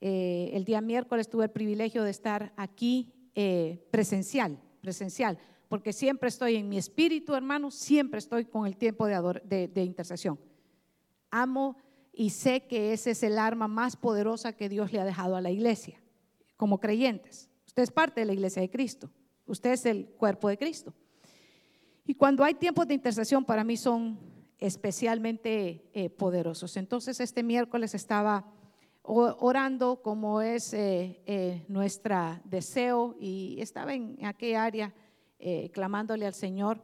Eh, el día miércoles tuve el privilegio de estar aquí eh, presencial, presencial, porque siempre estoy en mi espíritu, hermano, siempre estoy con el tiempo de, intercesión. Amo y sé que ese es el arma más poderosa que Dios le ha dejado a la iglesia, como creyentes. Usted es parte de la iglesia de Cristo, usted es el cuerpo de Cristo. Y cuando hay tiempos de intercesión, para mí son especialmente eh, poderosos. Entonces, este miércoles estaba orando como es eh, eh, nuestro deseo y estaba en aquella área clamándole al Señor.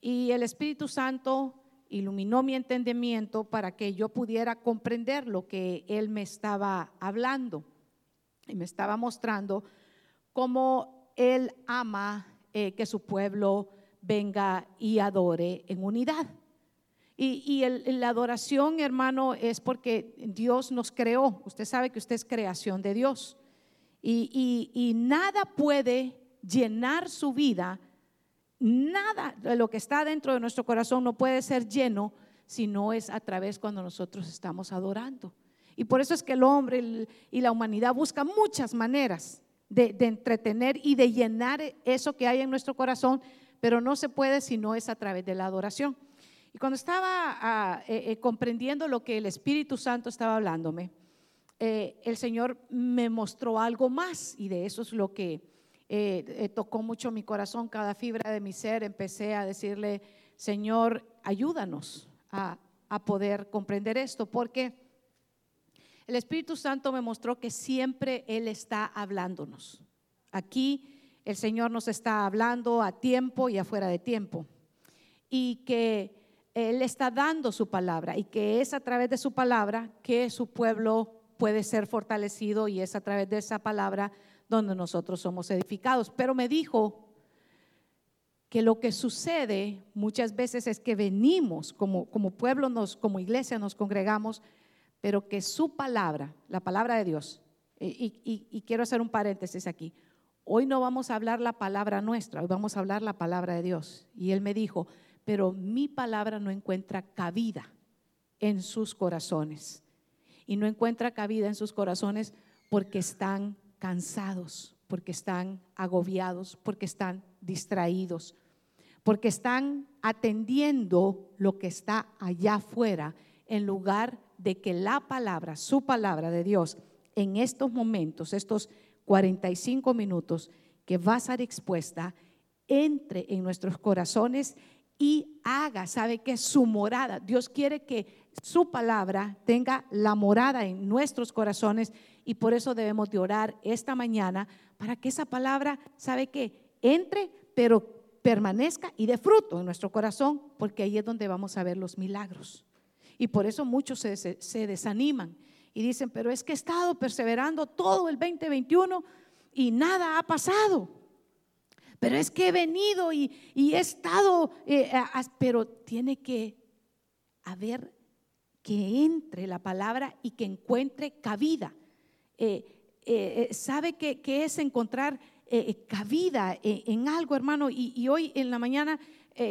Y el Espíritu Santo iluminó mi entendimiento para que yo pudiera comprender lo que Él me estaba hablando y me estaba mostrando cómo Él ama que su pueblo venga y adore en unidad. Y, la adoración, hermano, es porque Dios nos creó. Usted sabe que usted es creación de Dios. Y, nada puede llenar su vida, nada de lo que está dentro de nuestro corazón no puede ser lleno si no es a través cuando nosotros estamos adorando. Y por eso es que el hombre y la humanidad buscan muchas maneras de entretener y de llenar eso que hay en nuestro corazón pero no se puede si no es a través de la adoración. Y cuando estaba ah, eh, eh, comprendiendo lo que el Espíritu Santo estaba hablándome, eh, el Señor me mostró algo más y de eso es lo que tocó mucho mi corazón, cada fibra de mi ser. Empecé a decirle, Señor, ayúdanos a, a poder comprender esto, porque el Espíritu Santo me mostró que siempre Él está hablándonos. Aquí el Señor nos está hablando a tiempo y afuera de tiempo. Y que Él está dando su palabra y que es a través de su palabra que su pueblo puede ser fortalecido y es a través de esa palabra donde nosotros somos edificados. Pero me dijo que lo que sucede muchas veces es que venimos como, como pueblo, nos, como iglesia nos congregamos, pero que su palabra, la palabra de Dios, y quiero hacer un paréntesis aquí, Hoy no vamos a hablar la palabra nuestra, hoy vamos a hablar la palabra de Dios. Y él me dijo, pero mi palabra no encuentra cabida en sus corazones. Y no encuentra cabida en sus corazones porque están cansados, porque están agobiados, porque están distraídos, porque están atendiendo lo que está allá afuera en lugar de que la palabra, su palabra de Dios, en estos momentos, estos 45 minutos que va a ser expuesta, entre en nuestros corazones y haga, sabe que su morada. Dios quiere que su palabra tenga la morada en nuestros corazones y por eso debemos de orar esta mañana para que esa palabra, sabe que entre, pero permanezca y dé fruto en nuestro corazón, porque ahí es donde vamos a ver los milagros. Y por eso muchos se, se desaniman y dicen, pero es que he estado perseverando todo el 2021 y nada ha pasado. Pero es que he venido y, he estado, eh, pero tiene que haber que entre la palabra y que encuentre cabida. Eh, eh, ¿Sabe qué, es encontrar cabida en, algo, hermano? Y, hoy en la mañana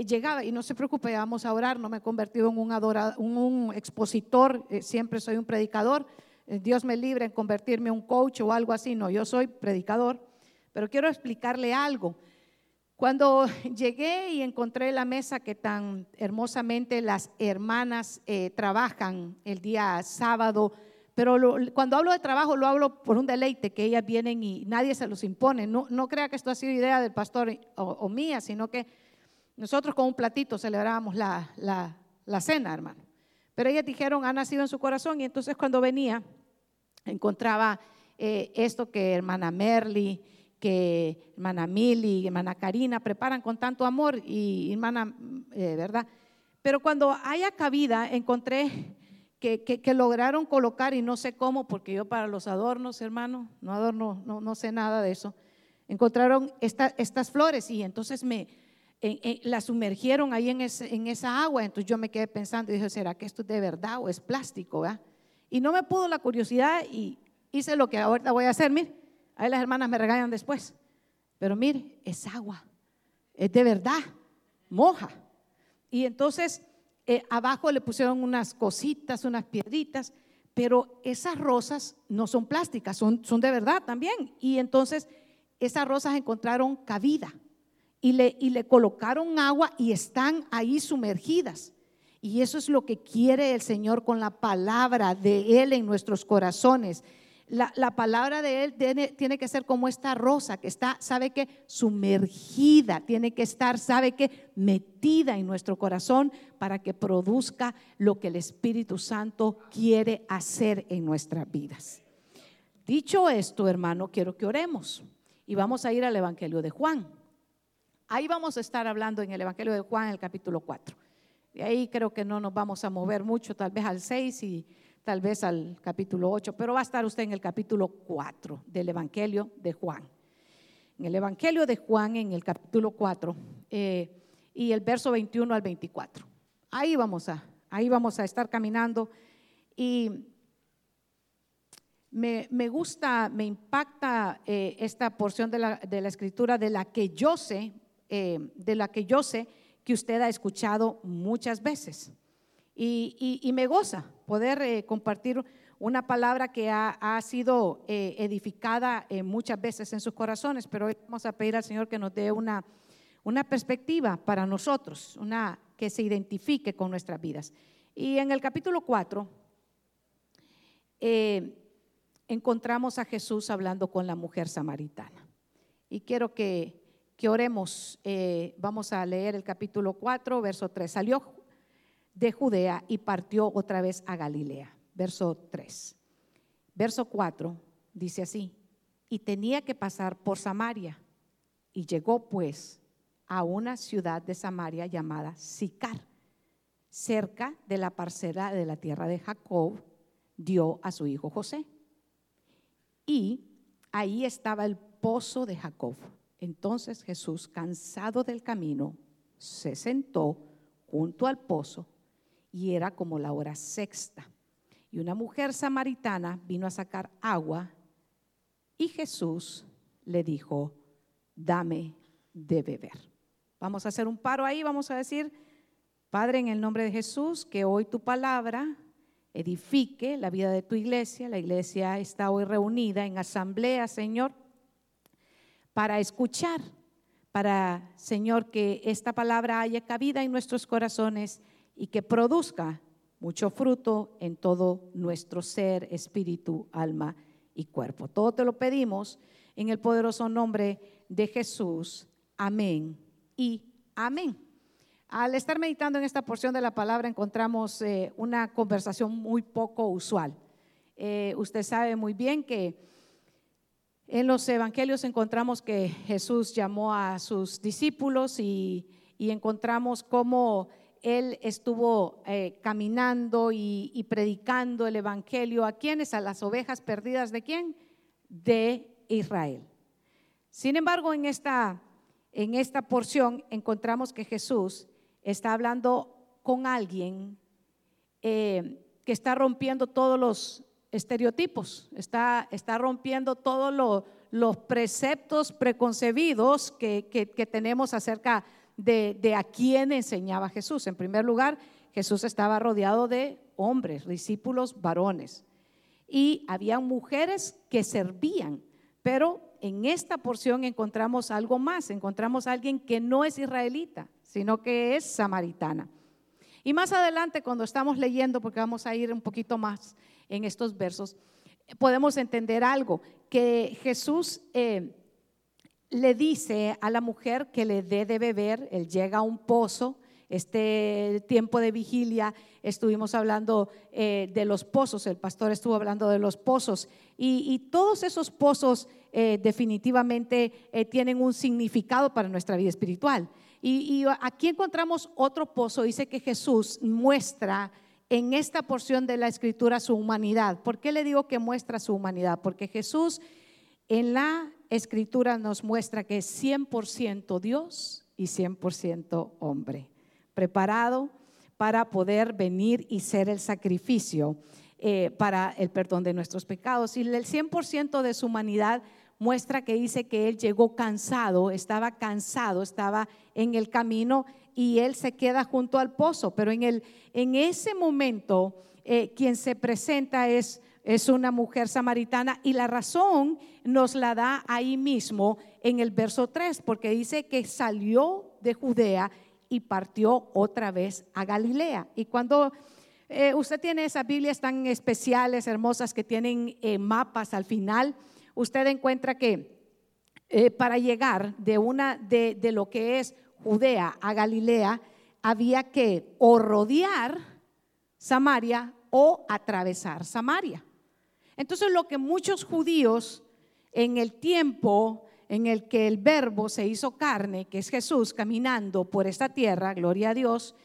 llegaba, y no se preocupe, vamos a orar, no me he convertido en un, un expositor, siempre soy un predicador, Dios me libre en convertirme en un coach o algo así, no, yo soy predicador, pero quiero explicarle algo. Cuando llegué y encontré la mesa que tan hermosamente las hermanas eh, trabajan el día sábado, pero cuando hablo de trabajo lo hablo por un deleite, que ellas vienen y nadie se los impone. No, no crea que esto ha sido idea del pastor o, mía, sino que nosotros con un platito celebrábamos la, la, la cena, hermano. Pero ellas dijeron, ha nacido en su corazón y entonces cuando venía encontraba eh, esto que hermana Merly, que hermana Mili, hermana Karina preparan con tanto amor y hermana, eh, ¿verdad? Pero cuando haya cabida, encontré que, que, lograron colocar, y no sé cómo, porque yo para los adornos, hermano, no adorno, no, no sé nada de eso, encontraron estas flores y entonces me las sumergieron ahí en, en, esa agua. Entonces yo me quedé pensando y dije, ¿será que esto es de verdad o es plástico? ¿verdad? Y no me pudo la curiosidad y hice lo que ahorita voy a hacer, mire. Ahí las hermanas me regañan después. Pero mire, es agua. Es de verdad. Moja. Y entonces eh, abajo le pusieron unas cositas, unas piedritas. pero esas rosas no son plásticas, son, son de verdad también. Y entonces esas rosas encontraron cabida y le, y le colocaron agua y están ahí sumergidas. Y eso es lo que quiere el Señor con la palabra de Él en nuestros corazones. La, palabra de Él tiene, que ser como esta rosa que está, sabe que, sumergida, tiene que estar, sabe que, metida en nuestro corazón para que produzca lo que el Espíritu Santo quiere hacer en nuestras vidas. Dicho esto, hermano, quiero que oremos y vamos a ir al Evangelio de Juan. Ahí vamos a estar hablando en el Evangelio de Juan, el capítulo 4. De ahí creo que no nos vamos a mover mucho, tal vez al 6 y tal vez al capítulo 8, pero va a estar usted en el capítulo 4 del Evangelio de Juan. En el Evangelio de Juan, en el capítulo 4, eh, y el verso 21 al 24. Ahí vamos a, ahí vamos a estar caminando y me, gusta, me impacta eh, esta porción de la, de la, escritura de la que yo sé, eh, de la que yo sé que usted ha escuchado muchas veces. Y, me goza poder eh, compartir una palabra que ha, sido eh, edificada eh, muchas veces en sus corazones, pero hoy vamos a pedir al Señor que nos dé una, una perspectiva para nosotros, una que se identifique con nuestras vidas. Y en el capítulo 4 encontramos a Jesús hablando con la mujer samaritana. Y quiero que que oremos. Vamos a leer el capítulo 4, verso 3. Salió de Judea y partió otra vez a Galilea. Verso 3. Verso 4 dice así, y tenía que pasar por Samaria. Y llegó pues a una ciudad de Samaria llamada Sicar, cerca de la parcela de la tierra de Jacob, dio a su hijo José. Y ahí estaba el pozo de Jacob. Entonces Jesús, cansado del camino, se sentó junto al pozo y era como la hora sexta. Y una mujer samaritana vino a sacar agua y Jesús le dijo, dame de beber. Vamos a hacer un paro ahí, vamos a decir, Padre, en el nombre de Jesús, que hoy tu palabra edifique la vida de tu iglesia. La iglesia está hoy reunida en asamblea, Señor para escuchar, para, Señor, que esta palabra haya cabida en nuestros corazones y que produzca mucho fruto en todo nuestro ser, espíritu, alma y cuerpo. Todo te lo pedimos en el poderoso nombre de Jesús. Amén y amén. Al estar meditando en esta porción de la palabra encontramos eh, una conversación muy poco usual. Eh, usted sabe muy bien que en los evangelios encontramos que Jesús llamó a sus discípulos y, encontramos cómo él estuvo eh, caminando y, predicando el evangelio a quienes, a las ovejas perdidas de quién? De Israel. Sin embargo, en esta, en esta porción encontramos que Jesús está hablando con alguien eh, que está rompiendo todos los estereotipos, está, está rompiendo todos los preceptos preconcebidos que, tenemos acerca de, de, a quién enseñaba Jesús. En primer lugar, Jesús estaba rodeado de hombres, discípulos varones, y había mujeres que servían, pero en esta porción encontramos algo más, encontramos a alguien que no es israelita, sino que es samaritana. Y más adelante, cuando estamos leyendo, porque vamos a ir un poquito más en estos versos, podemos entender algo, que Jesús eh, le dice a la mujer que le dé de beber, él llega a un pozo, este tiempo de vigilia estuvimos hablando eh, de los pozos, el pastor estuvo hablando de los pozos y, todos esos pozos eh, definitivamente tienen un significado para nuestra vida espiritual. Y, aquí encontramos otro pozo, dice que Jesús muestra en esta porción de la escritura su humanidad. ¿Por qué le digo que muestra su humanidad? Porque Jesús en la escritura nos muestra que es 100% Dios y 100% hombre, preparado para poder venir y ser el sacrificio eh, para el perdón de nuestros pecados. Y el 100% de su humanidad muestra que dice que él llegó cansado, estaba cansado, estaba en el camino y él se queda junto al pozo. Pero en, el, en ese momento eh, quien se presenta es, es una mujer samaritana y la razón nos la da ahí mismo en el verso 3, porque dice que salió de Judea y partió otra vez a Galilea. Y cuando eh, usted tiene esas Biblias tan especiales, hermosas, que tienen eh, mapas al final, usted encuentra que para llegar de una de, de lo que es Judea a Galilea, había que o rodear Samaria o atravesar Samaria. Entonces lo que muchos judíos en el tiempo en el que el verbo se hizo carne, que es Jesús caminando por esta tierra, gloria a Dios,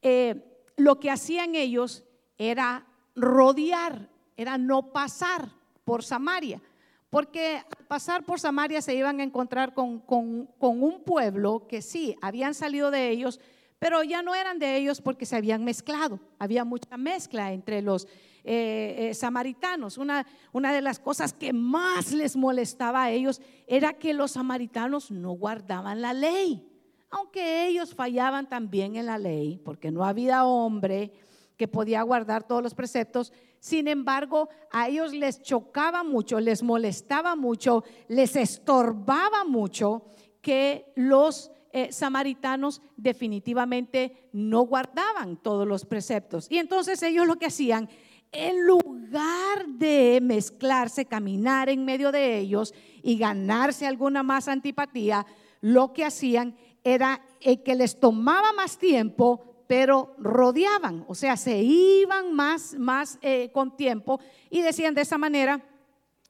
eh, lo que hacían ellos era rodear, era no pasar por Samaria, porque al pasar por Samaria se iban a encontrar con, con un pueblo que sí, habían salido de ellos, pero ya no eran de ellos porque se habían mezclado. Había mucha mezcla entre los eh, eh, samaritanos. Una, una de las cosas que más les molestaba a ellos era que los samaritanos no guardaban la ley, aunque ellos fallaban también en la ley, porque no había hombre que podía guardar todos los preceptos. Sin embargo, a ellos les chocaba mucho, les molestaba mucho, les estorbaba mucho que los eh, samaritanos definitivamente no guardaban todos los preceptos. Y entonces ellos lo que hacían, en lugar de mezclarse, caminar en medio de ellos y ganarse alguna más antipatía, lo que hacían era eh, que les tomaba más tiempo, pero rodeaban, o sea, se iban más, más eh, con tiempo y decían de esa manera,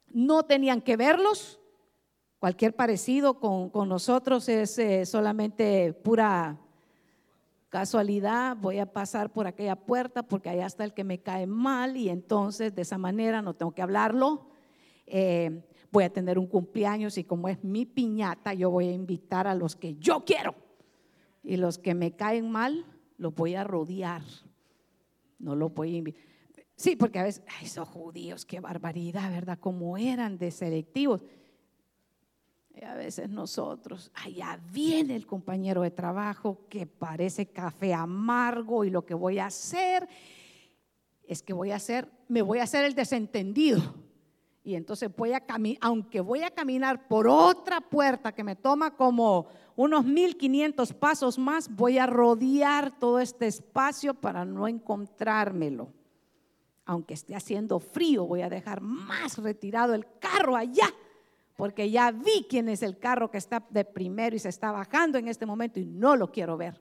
no tenían que verlos, Cualquier parecido con, nosotros es eh, solamente pura casualidad. Voy a pasar por aquella puerta porque allá está el que me cae mal y entonces de esa manera no tengo que hablarlo. Eh, voy a tener un cumpleaños y como es mi piñata, yo voy a invitar a los que yo quiero. Y los que me caen mal, los voy a rodear. No los voy a invitar. Sí, porque a veces, ay, esos judíos, qué barbaridad, ¿verdad? Como eran de selectivos. Y a veces nosotros, allá viene el compañero de trabajo que parece café amargo y lo que voy a hacer es que voy a hacer, me voy a hacer el desentendido. Y entonces voy a aunque voy a caminar por otra puerta que me toma como unos 1500 pasos más, voy a rodear todo este espacio para no encontrármelo. Aunque esté haciendo frío, voy a dejar más retirado el carro allá porque ya vi quién es el carro que está de primero y se está bajando en este momento y no lo quiero ver.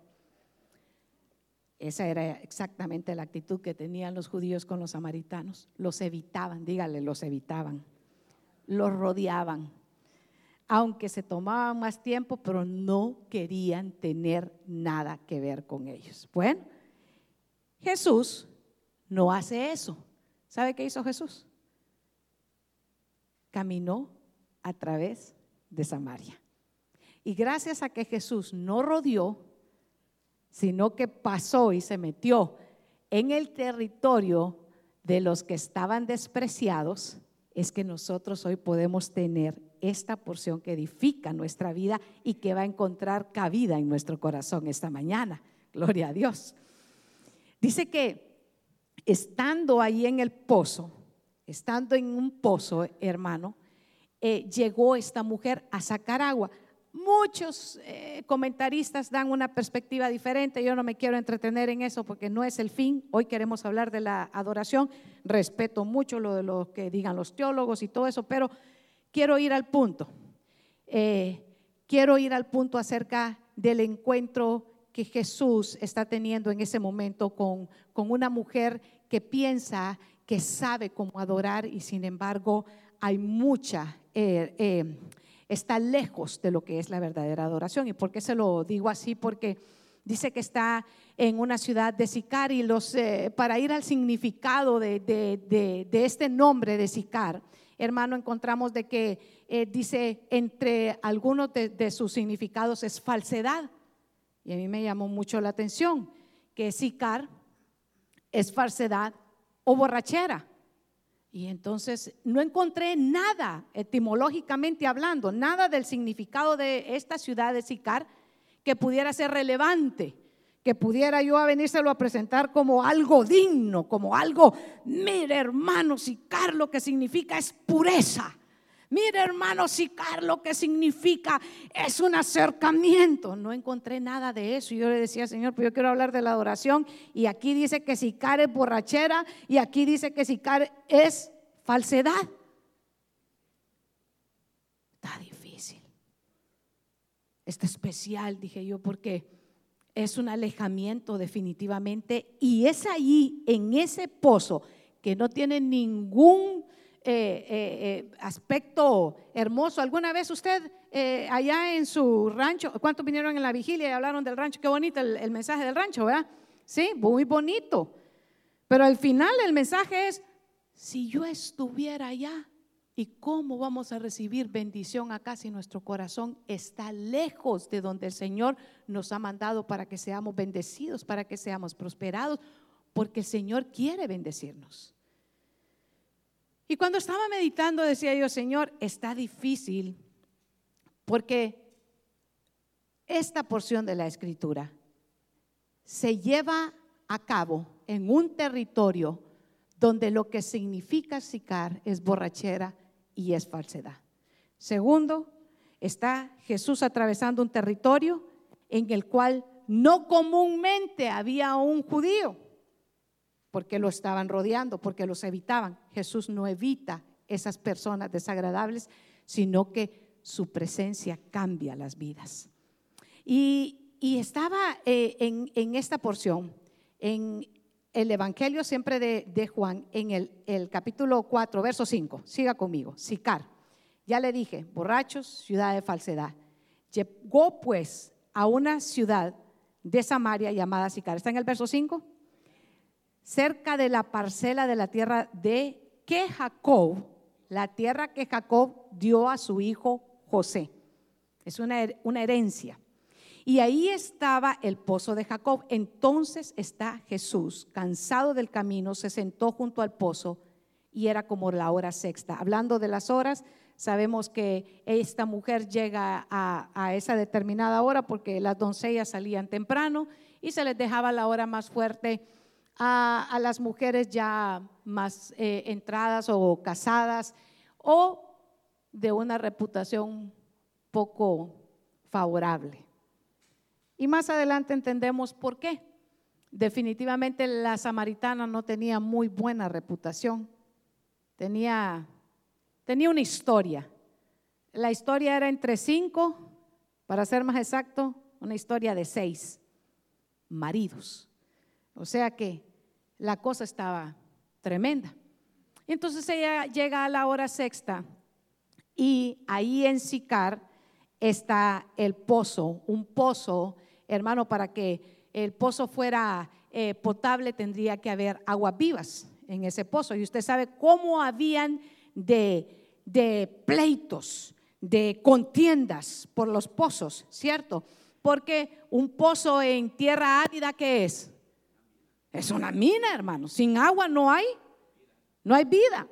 Esa era exactamente la actitud que tenían los judíos con los samaritanos. Los evitaban, dígale, los evitaban. Los rodeaban. Aunque se tomaban más tiempo, pero no querían tener nada que ver con ellos. Bueno, Jesús no hace eso. ¿Sabe qué hizo Jesús? Caminó a través de Samaria. Y gracias a que Jesús no rodeó, sino que pasó y se metió en el territorio de los que estaban despreciados, es que nosotros hoy podemos tener esta porción que edifica nuestra vida y que va a encontrar cabida en nuestro corazón esta mañana. Gloria a Dios. Dice que estando ahí en el pozo, estando en un pozo, hermano, eh, llegó esta mujer a sacar agua. Muchos eh, comentaristas dan una perspectiva diferente. Yo no me quiero entretener en eso porque no es el fin. Hoy queremos hablar de la adoración. Respeto mucho lo de lo que digan los teólogos y todo eso, pero quiero ir al punto. Eh, quiero ir al punto acerca del encuentro que Jesús está teniendo en ese momento con, con una mujer que piensa que sabe cómo adorar y sin embargo hay mucha eh, eh, está lejos de lo que es la verdadera adoración. ¿Y por qué se lo digo así? Porque dice que está en una ciudad de Sicar y los, eh, para ir al significado de, de, este nombre de Sicar, hermano, encontramos de que dice entre algunos de, sus significados es falsedad. Y a mí me llamó mucho la atención que Sicar es falsedad o borrachera. Y entonces no encontré nada, etimológicamente hablando, nada del significado de esta ciudad de Sicar que pudiera ser relevante, que pudiera yo a venírselo a presentar como algo digno, como algo, mire hermano, sicar lo que significa es pureza. Mire hermano, sicar lo que significa es un acercamiento. No encontré nada de eso. Yo le decía, Señor, pues yo quiero hablar de la adoración. Y aquí dice que sicar es borrachera y aquí dice que sicar es falsedad. Está difícil. Está especial, dije yo, porque es un alejamiento definitivamente y es ahí, en ese pozo, que no tiene ningún eh, eh, eh, aspecto hermoso. ¿Alguna vez usted allá en su rancho, cuántos vinieron en la vigilia y hablaron del rancho? Qué bonito el, el mensaje del rancho, ¿verdad? Sí, muy bonito. Pero al final el mensaje es, si yo estuviera allá, ¿Y cómo vamos a recibir bendición acá si nuestro corazón está lejos de donde el Señor nos ha mandado para que seamos bendecidos, para que seamos prosperados? Porque el Señor quiere bendecirnos. Y cuando estaba meditando decía yo, Señor, está difícil porque esta porción de la escritura se lleva a cabo en un territorio donde lo que significa sicar es borrachera y es falsedad. Segundo, está Jesús atravesando un territorio en el cual no comúnmente había un judío, porque lo estaban rodeando, porque los evitaban. Jesús no evita esas personas desagradables, sino que su presencia cambia las vidas. Y, estaba eh, en, esta porción, en el Evangelio siempre de, Juan, en el, capítulo 4, verso 5. Siga conmigo. Sicar. Ya le dije, borrachos, ciudad de falsedad. Llegó pues a una ciudad de Samaria llamada Sicar. ¿Está en el verso 5? Cerca de la parcela de la tierra de que Jacob, la tierra que Jacob dio a su hijo José. Es una, una herencia. Y ahí estaba el pozo de Jacob. Entonces está Jesús, cansado del camino, se sentó junto al pozo y era como la hora sexta. Hablando de las horas, sabemos que esta mujer llega a, esa determinada hora porque las doncellas salían temprano y se les dejaba la hora más fuerte a, las mujeres ya más eh, entradas o casadas o de una reputación poco favorable. Y más adelante entendemos por qué. Definitivamente la samaritana no tenía muy buena reputación. Tenía, tenía una historia. La historia era entre cinco, para ser más exacto, una historia de seis maridos. O sea que la cosa estaba tremenda. Entonces ella llega a la hora sexta y ahí en Sicar está el pozo, un pozo hermano, para que el pozo fuera eh, potable tendría que haber aguas vivas en ese pozo. Y usted sabe cómo habían de, de pleitos, de contiendas por los pozos, ¿cierto? Porque un pozo en tierra árida, ¿qué es? Es una mina, hermano. Sin agua no hay, no hay vida.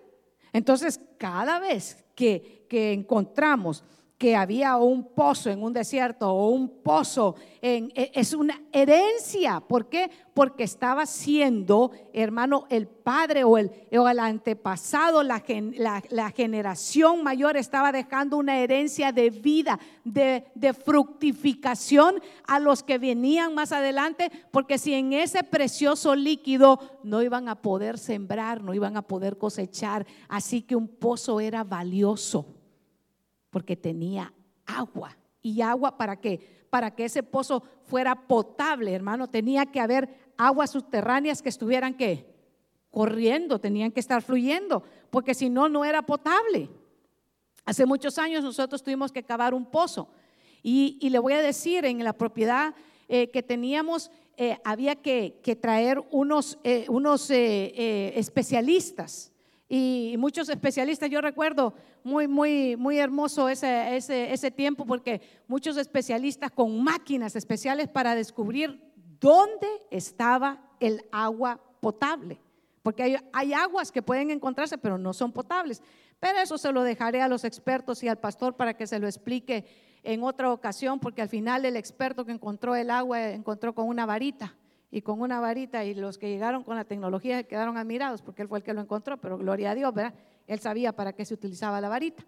Entonces, cada vez que, que encontramos que había un pozo en un desierto o un pozo en, e, es una herencia. ¿Por qué? Porque estaba siendo, hermano, el padre o el, o el antepasado, la, la, generación mayor estaba dejando una herencia de vida, de, de fructificación a los que venían más adelante, porque si en ese precioso líquido no iban a poder sembrar, no iban a poder cosechar, así que un pozo era valioso porque tenía agua. ¿Y agua para qué? Para que ese pozo fuera potable, hermano, tenía que haber aguas subterráneas que estuvieran qué? Corriendo, tenían que estar fluyendo, porque si no, no era potable. Hace muchos años nosotros tuvimos que cavar un pozo. Y, le voy a decir, en la propiedad eh, que teníamos, eh, había que, traer unos, eh, unos especialistas y muchos especialistas, yo recuerdo muy, muy, muy hermoso ese, ese, ese tiempo porque muchos especialistas con máquinas especiales para descubrir dónde estaba el agua potable porque hay, hay aguas que pueden encontrarse, pero no son potables. Pero eso se lo dejaré a los expertos y al pastor para que se lo explique en otra ocasión, porque al final el experto que encontró el agua encontró con una varita y con una varita y los que llegaron con la tecnología quedaron admirados porque él fue el que lo encontró, pero gloria a Dios, ¿verdad? Él sabía para qué se utilizaba la varita.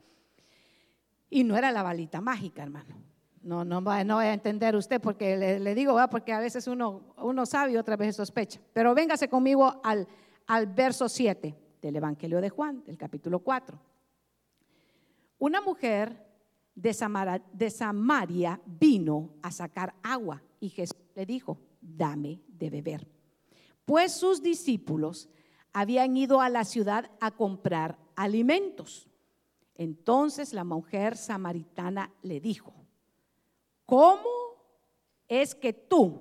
Y no era la varita mágica, hermano. No, no, a entender usted porque le, digo, ¿verdad? porque a veces uno, uno sabe y otras veces sospecha. Pero véngase conmigo al, al verso 7 del Evangelio de Juan, del capítulo 4. Una mujer de Samaria vino a sacar agua y Jesús le dijo, dame de beber. Pues sus discípulos habían ido a la ciudad a comprar alimentos. Entonces la mujer samaritana le dijo, ¿cómo es que tú,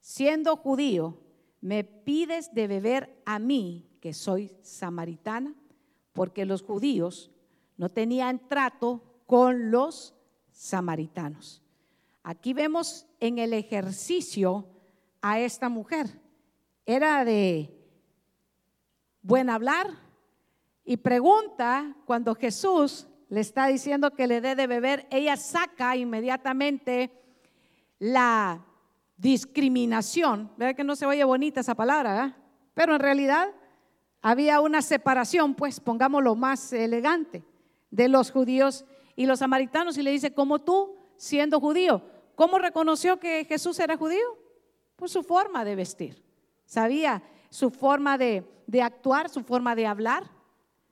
siendo judío, me pides de beber a mí, que soy samaritana? Porque los judíos no tenían trato con los samaritanos. Aquí vemos en el ejercicio a esta mujer. Era de buen hablar y pregunta cuando Jesús le está diciendo que le dé de beber, ella saca inmediatamente la discriminación. ¿Verdad que no se oye bonita esa palabra? Pero en realidad había una separación, pues pongámoslo más elegante, de los judíos y los samaritanos y le dice, como tú, siendo judío, ¿cómo reconoció que Jesús era judío? Por su forma de vestir. Sabía su forma de, de actuar, su forma de hablar,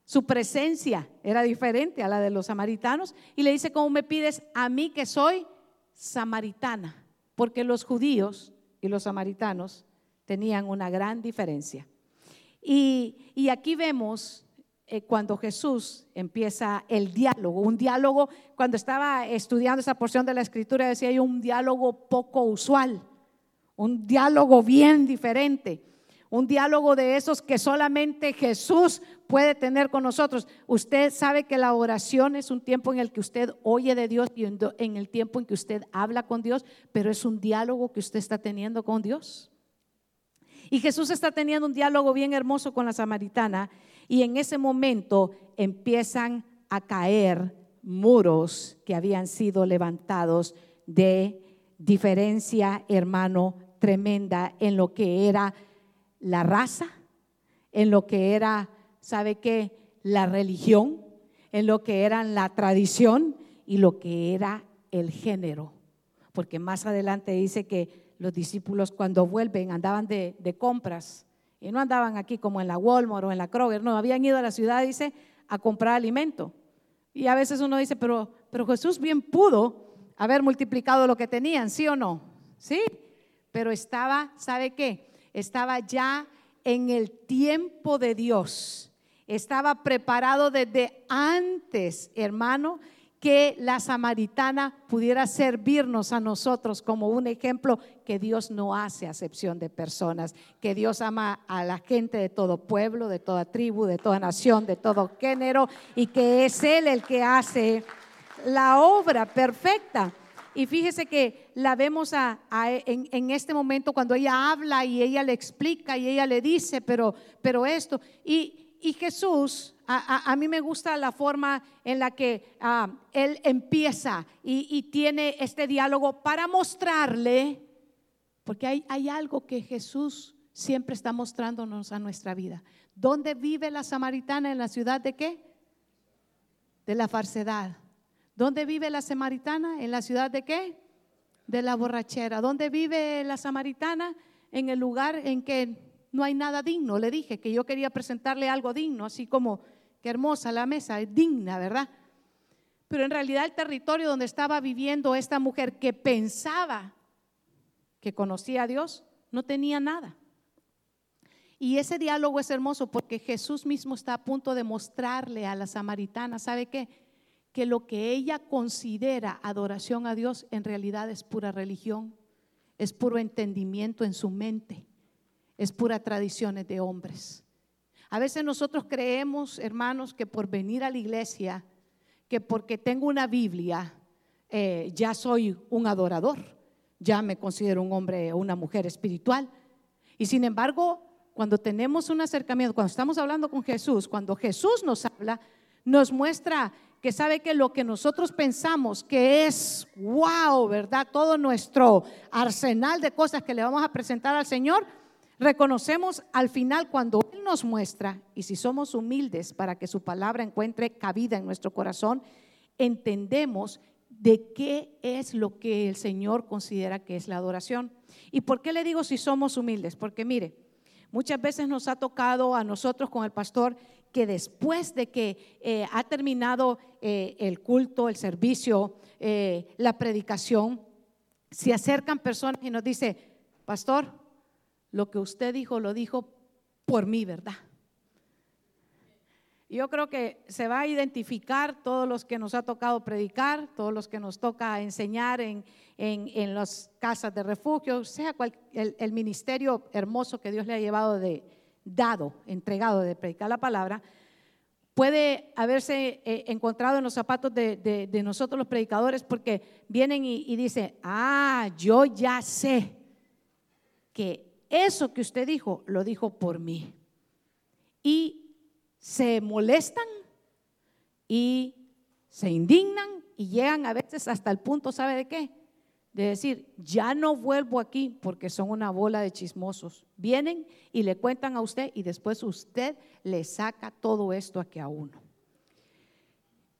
su presencia era diferente a la de los samaritanos. Y le dice, ¿cómo me pides a mí que soy samaritana? Porque los judíos y los samaritanos tenían una gran diferencia. Y, y aquí vemos eh, cuando Jesús empieza el diálogo, un diálogo, cuando estaba estudiando esa porción de la escritura, decía hay un diálogo poco usual, un diálogo bien diferente, un diálogo de esos que solamente Jesús puede tener con nosotros. Usted sabe que la oración es un tiempo en el que usted oye de Dios y en el tiempo en que usted habla con Dios, pero es un diálogo que usted está teniendo con Dios. Y Jesús está teniendo un diálogo bien hermoso con la samaritana y en ese momento empiezan a caer muros que habían sido levantados de diferencia, hermano, tremenda en lo que era la raza, en lo que era, ¿sabe qué? La religión, en lo que era la tradición y lo que era el género. Porque más adelante dice que los discípulos cuando vuelven andaban de, de compras y no andaban aquí como en la Walmart o en la Kroger, no, habían ido a la ciudad, dice, a comprar alimento. Y a veces uno dice, pero, pero Jesús bien pudo haber multiplicado lo que tenían, ¿sí o no? Sí, pero estaba, ¿sabe qué? Estaba ya en el tiempo de Dios. Estaba preparado desde antes, hermano, que la samaritana pudiera servirnos a nosotros como un ejemplo que Dios no hace acepción de personas, que Dios ama a la gente de todo pueblo, de toda tribu, de toda nación, de todo género y que es Él el que hace la obra perfecta. Y fíjese que la vemos en, en, este momento cuando ella habla y ella le explica y ella le dice, pero, pero esto. Y, y Jesús, a, mí me gusta la forma en la que ah, Él empieza y, tiene este diálogo para mostrarle, porque hay, hay algo que Jesús siempre está mostrándonos a nuestra vida. ¿Dónde vive la samaritana? ¿En la ciudad de qué? De la falsedad. ¿Dónde vive la samaritana? ¿En la ciudad de qué? De la borrachera. ¿Dónde vive la samaritana? En el lugar en que no hay nada digno. Le dije que yo quería presentarle algo digno, así como, qué hermosa la mesa, es digna, ¿verdad? Pero en realidad el territorio donde estaba viviendo esta mujer que pensaba que conocía a Dios, no tenía nada. Y ese diálogo es hermoso porque Jesús mismo está a punto de mostrarle a la samaritana, ¿sabe qué? Que lo que ella considera adoración a Dios en realidad es pura religión, es puro entendimiento en su mente es pura tradiciones de hombres. A veces nosotros creemos, hermanos, que por venir a la iglesia, que porque tengo una Biblia, eh, ya soy un adorador, ya me considero un hombre o una mujer espiritual. Y sin embargo, cuando tenemos un acercamiento, cuando estamos hablando con Jesús, cuando Jesús nos habla, nos muestra que sabe que lo que nosotros pensamos que es wow, ¿verdad? Todo nuestro arsenal de cosas que le vamos a presentar al Señor, reconocemos al final cuando Él nos muestra, y si somos humildes para que su palabra encuentre cabida en nuestro corazón, entendemos de qué es lo que el Señor considera que es la adoración. ¿Y por qué le digo si somos humildes? Porque mire, Muchas veces nos ha tocado a nosotros con el pastor que después de que eh, ha terminado eh, el culto, el servicio, eh, la predicación, se acercan personas y nos dice, pastor, lo que usted dijo lo dijo por mí, ¿verdad? Yo creo que se va a identificar todos los que nos ha tocado predicar, todos los que nos toca enseñar en, en, las casas de refugio, sea cual, el, ministerio hermoso que Dios le ha llevado de dado, entregado de predicar la palabra, puede haberse eh, encontrado en los zapatos de, nosotros los predicadores porque vienen y, y dicen, ah, yo ya sé que eso que usted dijo, lo dijo por mí. Y se molestan y se indignan y llegan a veces hasta el punto, ¿sabe de qué? De decir, ya no vuelvo aquí porque son una bola de chismosos. Vienen y le cuentan a usted y después usted le saca todo esto aquí a uno.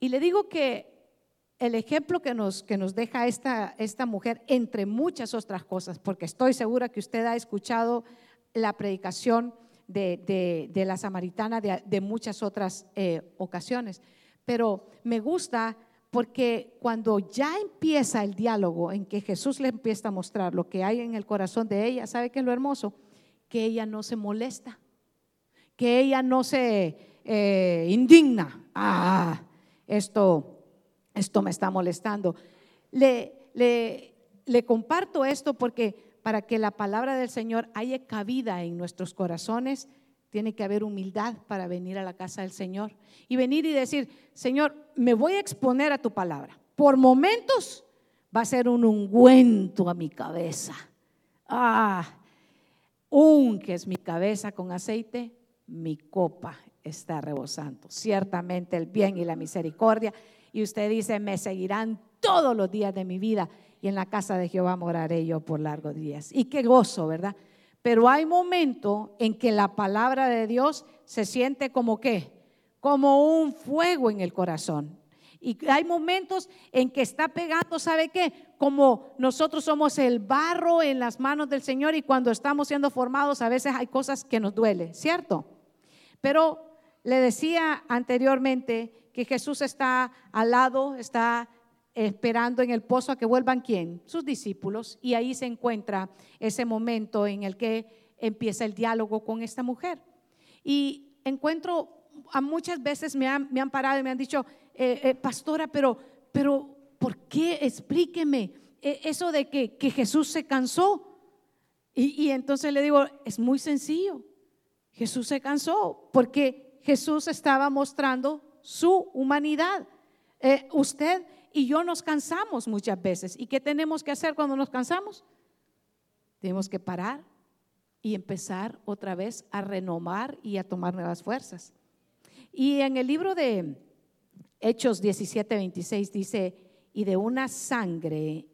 Y le digo que el ejemplo que nos, que nos deja esta, esta mujer, entre muchas otras cosas, porque estoy segura que usted ha escuchado la predicación de, la samaritana de, muchas otras eh, ocasiones. Pero me gusta porque cuando ya empieza el diálogo en que Jesús le empieza a mostrar lo que hay en el corazón de ella, ¿sabe qué es lo hermoso? Que ella no se molesta, que ella no se eh, indigna. Ah, esto, esto me está molestando. Le, le, le comparto esto porque para que la palabra del Señor haya cabida en nuestros corazones, tiene que haber humildad para venir a la casa del Señor y venir y decir, Señor, me voy a exponer a tu palabra. Por momentos va a ser un ungüento a mi cabeza. Ah, un que es mi cabeza con aceite, mi copa está rebosando. Ciertamente el bien y la misericordia. Y usted dice, me seguirán todos los días de mi vida y en la casa de Jehová moraré yo por largos días. Y qué gozo, ¿verdad? Pero hay momentos en que la palabra de Dios se siente como qué? Como un fuego en el corazón. Y hay momentos en que está pegando, ¿sabe qué? Como nosotros somos el barro en las manos del Señor y cuando estamos siendo formados a veces hay cosas que nos duele, ¿cierto? Pero le decía anteriormente que Jesús está al lado, está esperando en el pozo a que vuelvan quién? Sus discípulos. Y ahí se encuentra ese momento en el que empieza el diálogo con esta mujer. Y encuentro, a muchas veces me han, parado y me han dicho, eh, eh, pastora, pero, pero, ¿por qué? Explíqueme eh, eso de que, que, Jesús se cansó. Y, y entonces le digo, es muy sencillo. Jesús se cansó porque Jesús estaba mostrando su humanidad. usted y yo nos cansamos muchas veces. ¿Y qué tenemos que hacer cuando nos cansamos? Tenemos que parar y empezar otra vez a renovar y a tomar nuevas fuerzas. Y en el libro de Hechos 17, 26 dice, y de una sangre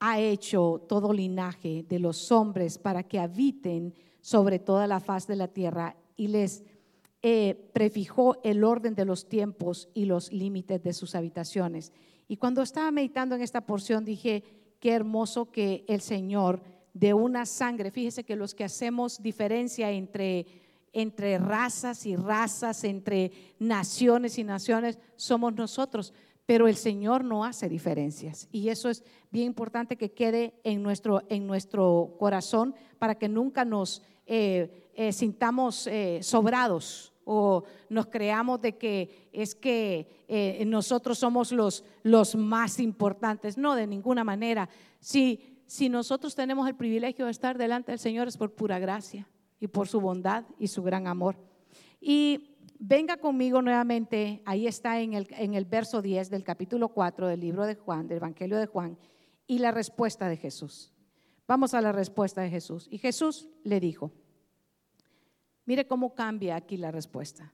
ha hecho todo linaje de los hombres para que habiten sobre toda la faz de la tierra y les eh, prefijó el orden de los tiempos y los límites de sus habitaciones. Y cuando estaba meditando en esta porción dije, qué hermoso que el Señor de una sangre, fíjese que los que hacemos diferencia entre, entre razas y razas, entre naciones y naciones, somos nosotros pero el Señor no hace diferencias. Y eso es bien importante que quede en nuestro, en nuestro corazón para que nunca nos eh, eh, sintamos sobrados o nos creamos de que es que eh, nosotros somos los, los más importantes. No, de ninguna manera. Si, si nosotros tenemos el privilegio de estar delante del Señor es por pura gracia y por su bondad y su gran amor. Y venga conmigo nuevamente, ahí está en el, en el verso 10 del capítulo 4 del libro de Juan, del Evangelio de Juan, y la respuesta de Jesús. Vamos a la respuesta de Jesús. Y Jesús le dijo, Mire cómo cambia aquí la respuesta.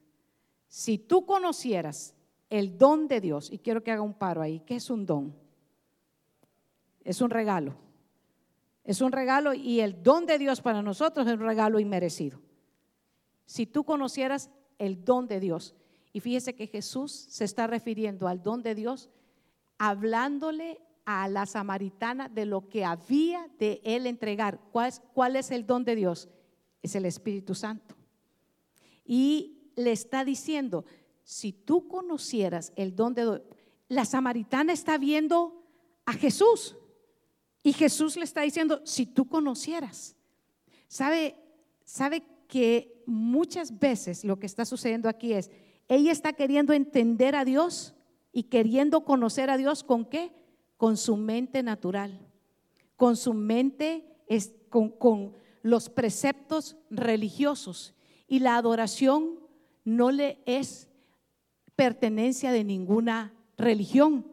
Si tú conocieras el don de Dios, y quiero que haga un paro ahí, ¿qué es un don? Es un regalo. Es un regalo y el don de Dios para nosotros es un regalo inmerecido. Si tú conocieras el don de Dios, y fíjese que Jesús se está refiriendo al don de Dios, hablándole a la samaritana de lo que había de él entregar. ¿Cuál es, cuál es el don de Dios? Es el Espíritu Santo. Y le está diciendo, si tú conocieras el don de la samaritana está viendo a Jesús. Y Jesús le está diciendo, si tú conocieras, sabe, sabe que muchas veces lo que está sucediendo aquí es, ella está queriendo entender a Dios y queriendo conocer a Dios con qué? Con su mente natural, con su mente, es, con, con los preceptos religiosos. Y la adoración no le es pertenencia de ninguna religión.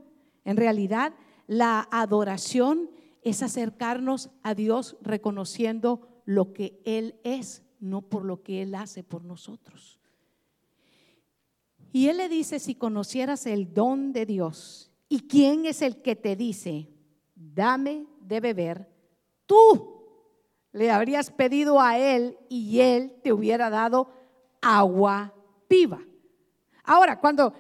En realidad, la adoración es acercarnos a Dios reconociendo lo que Él es, no por lo que Él hace por nosotros. Y Él le dice, si conocieras el don de Dios, ¿y quién es el que te dice, dame de beber? Tú le habrías pedido a Él y Él te hubiera dado agua viva. Ahora, cuando,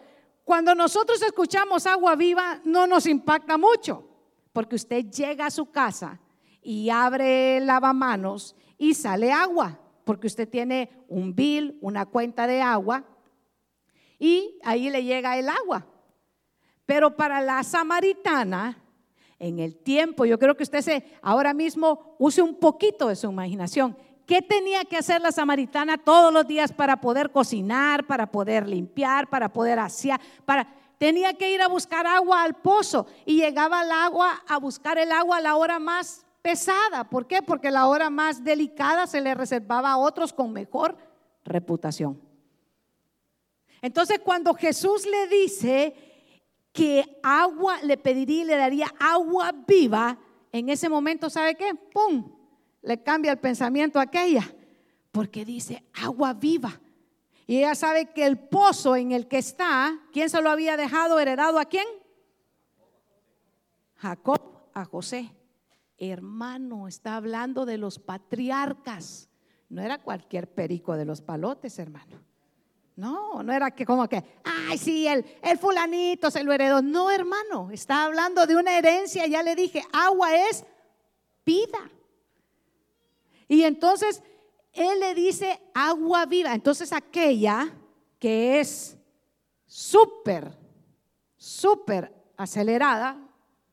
cuando nosotros escuchamos agua viva, no nos impacta mucho porque usted llega a su casa y abre lavamanos y sale agua, porque usted tiene un bill, una cuenta de agua, y ahí le llega el agua. Pero para la samaritana, en el tiempo, yo creo que usted se, ahora mismo use un poquito de su imaginación. ¿Qué tenía que hacer la samaritana todos los días para poder cocinar, para poder limpiar, para poder asear, para tenía que ir a buscar agua al pozo y llegaba al agua a buscar el agua a la hora más pesada. ¿Por qué? Porque la hora más delicada se le reservaba a otros con mejor reputación. Entonces cuando Jesús le dice que agua le pediría y le daría agua viva, en ese momento, ¿sabe qué? ¡Pum! Le cambia el pensamiento a aquella, porque dice agua viva. Y ella sabe que el pozo en el que está, ¿quién se lo había dejado heredado a quién? Jacob a José. Hermano, está hablando de los patriarcas. No era cualquier perico de los palotes, hermano. No, no era que como que, ay, sí, el, el fulanito se lo heredó. No, hermano, está hablando de una herencia. Ya le dije, agua es vida. Y entonces él le dice agua viva. Entonces aquella que es súper, súper acelerada,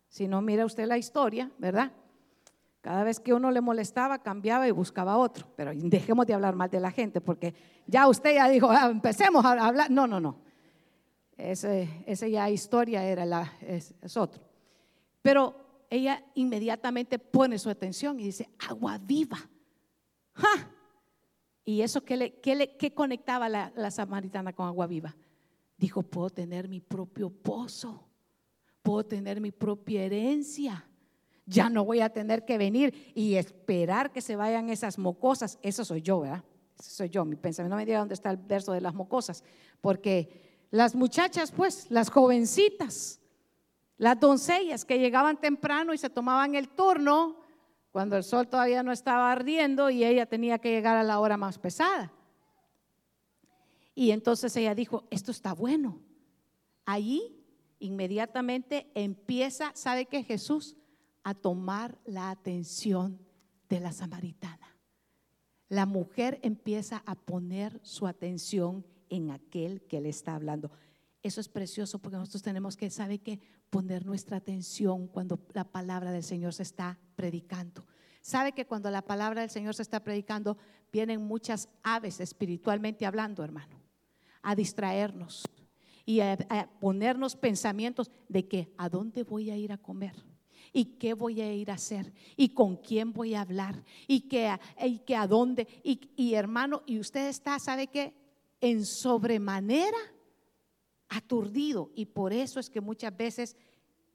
si no mira usted la historia, ¿verdad? Cada vez que uno le molestaba, cambiaba y buscaba otro. Pero dejemos de hablar mal de la gente, porque ya usted ya dijo, ah, empecemos a hablar. No, no, no. Ese, esa ya historia era la, es, otro. Pero ella inmediatamente pone su atención y dice, agua viva. ¿Y eso qué, le, conectaba la, la samaritana con agua viva? Dijo, puedo tener mi propio pozo, puedo tener mi propia herencia. Ya no voy a tener que venir y esperar que se vayan esas mocosas. Eso soy yo, ¿verdad? Eso soy yo. Mi pensamiento no me diga dónde está el verso de las mocosas. Porque las muchachas, pues, las jovencitas, las doncellas que llegaban temprano y se tomaban el turno, cuando el sol todavía no estaba ardiendo y ella tenía que llegar a la hora más pesada. Y entonces ella dijo, esto está bueno. Allí inmediatamente empieza, ¿sabe qué Jesús? A tomar la atención de la samaritana. La mujer empieza a poner su atención en aquel que le está hablando. Eso es precioso porque nosotros tenemos que, ¿sabe qué? Poner nuestra atención cuando la palabra del Señor se está predicando. Sabe que cuando la palabra del Señor se está predicando, vienen muchas aves espiritualmente hablando, hermano, a distraernos y a, ponernos pensamientos de que a dónde voy a ir a comer y qué voy a ir a hacer y con quién voy a hablar y que, y que a dónde. Y, y hermano, y usted está, ¿sabe qué? En sobremanera aturdido. Y por eso es que muchas veces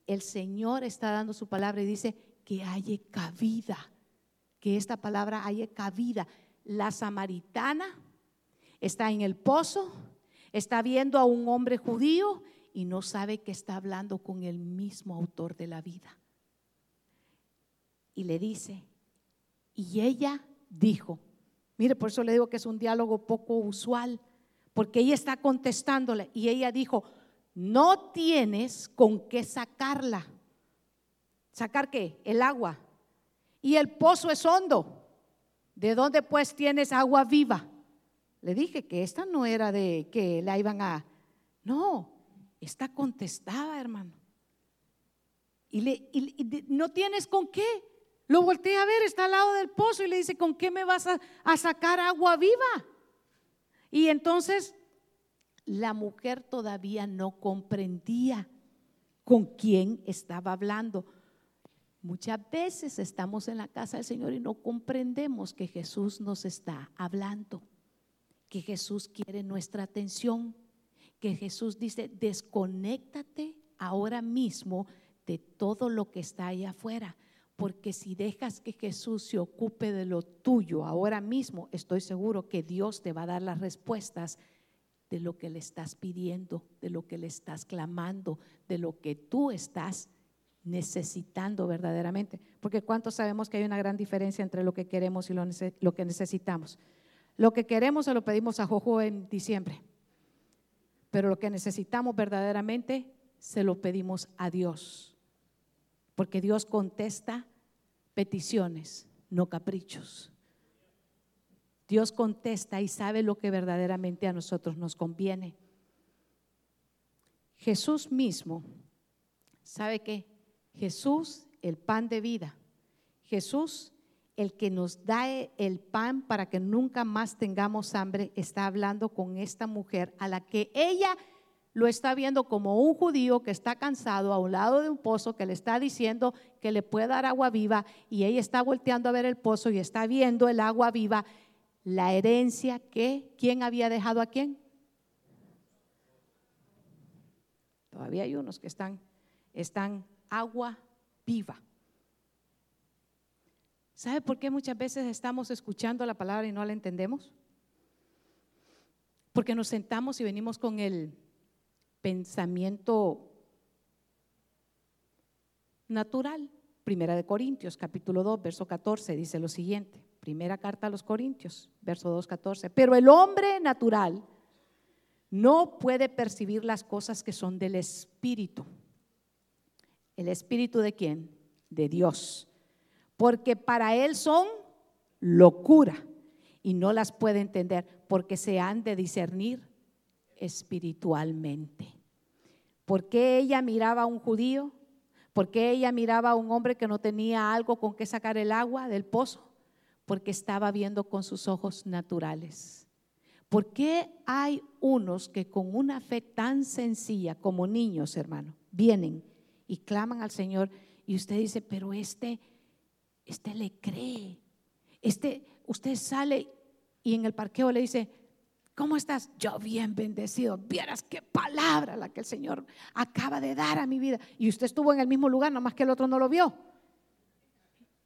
el Señor está dando su palabra y dice que haya cabida, que esta palabra haya cabida. La samaritana está en el pozo, está viendo a un hombre judío y no sabe que está hablando con el mismo autor de la vida. Y le dice, y ella dijo, mire, por eso le digo que es un diálogo poco usual, porque ella está contestándole y ella dijo, no tienes con qué sacarla. ¿Sacar qué? El agua. Y el pozo es hondo. ¿De dónde pues tienes agua viva? Le dije que esta no era de que la iban a... No, esta contestaba, hermano. Y, le, no tienes con qué. Lo volteé a ver, está al lado del pozo y le dice, ¿con qué me vas a, a sacar agua viva? Y entonces la mujer todavía no comprendía con quién estaba hablando. Muchas veces estamos en la casa del Señor y no comprendemos que Jesús nos está hablando, que Jesús quiere nuestra atención, que Jesús dice, desconéctate ahora mismo de todo lo que está allá afuera, porque si dejas que Jesús se ocupe de lo tuyo ahora mismo, estoy seguro que Dios te va a dar las respuestas de lo que le estás pidiendo, de lo que le estás clamando, de lo que tú estás necesitando verdaderamente. Porque ¿cuántos sabemos que hay una gran diferencia entre lo que queremos y lo, que necesitamos? Lo que queremos se lo pedimos a Jojo en diciembre, pero lo que necesitamos verdaderamente se lo pedimos a Dios. Porque Dios contesta peticiones, no caprichos. Dios contesta y sabe lo que verdaderamente a nosotros nos conviene. Jesús mismo, ¿sabe qué? Jesús, el pan de vida. Jesús, el que nos da el pan para que nunca más tengamos hambre, está hablando con esta mujer a la que ella lo está viendo como un judío que está cansado a un lado de un pozo, que le está diciendo que le puede dar agua viva y ella está volteando a ver el pozo y está viendo el agua viva la herencia que, ¿quién había dejado a quién? Todavía hay unos que están, están agua viva. ¿Sabe por qué muchas veces estamos escuchando la palabra y no la entendemos? Porque nos sentamos y venimos con el pensamiento natural. Primera de Corintios, capítulo 2, verso 14, dice lo siguiente. Primera carta a los Corintios, verso 2, 14. Pero el hombre natural no puede percibir las cosas que son del Espíritu. ¿El Espíritu de quién? De Dios. Porque para él son locura y no las puede entender porque se han de discernir espiritualmente. ¿Por qué ella miraba a un judío? ¿Por qué ella miraba a un hombre que no tenía algo con que sacar el agua del pozo? porque estaba viendo con sus ojos naturales. ¿Por qué hay unos que con una fe tan sencilla como niños, hermano, vienen y claman al Señor y usted dice, pero este, este le cree? Este, usted sale y en el parqueo le dice, ¿cómo estás? Yo bien bendecido. Vieras qué palabra la que el Señor acaba de dar a mi vida. Y usted estuvo en el mismo lugar, nomás que el otro no lo vio.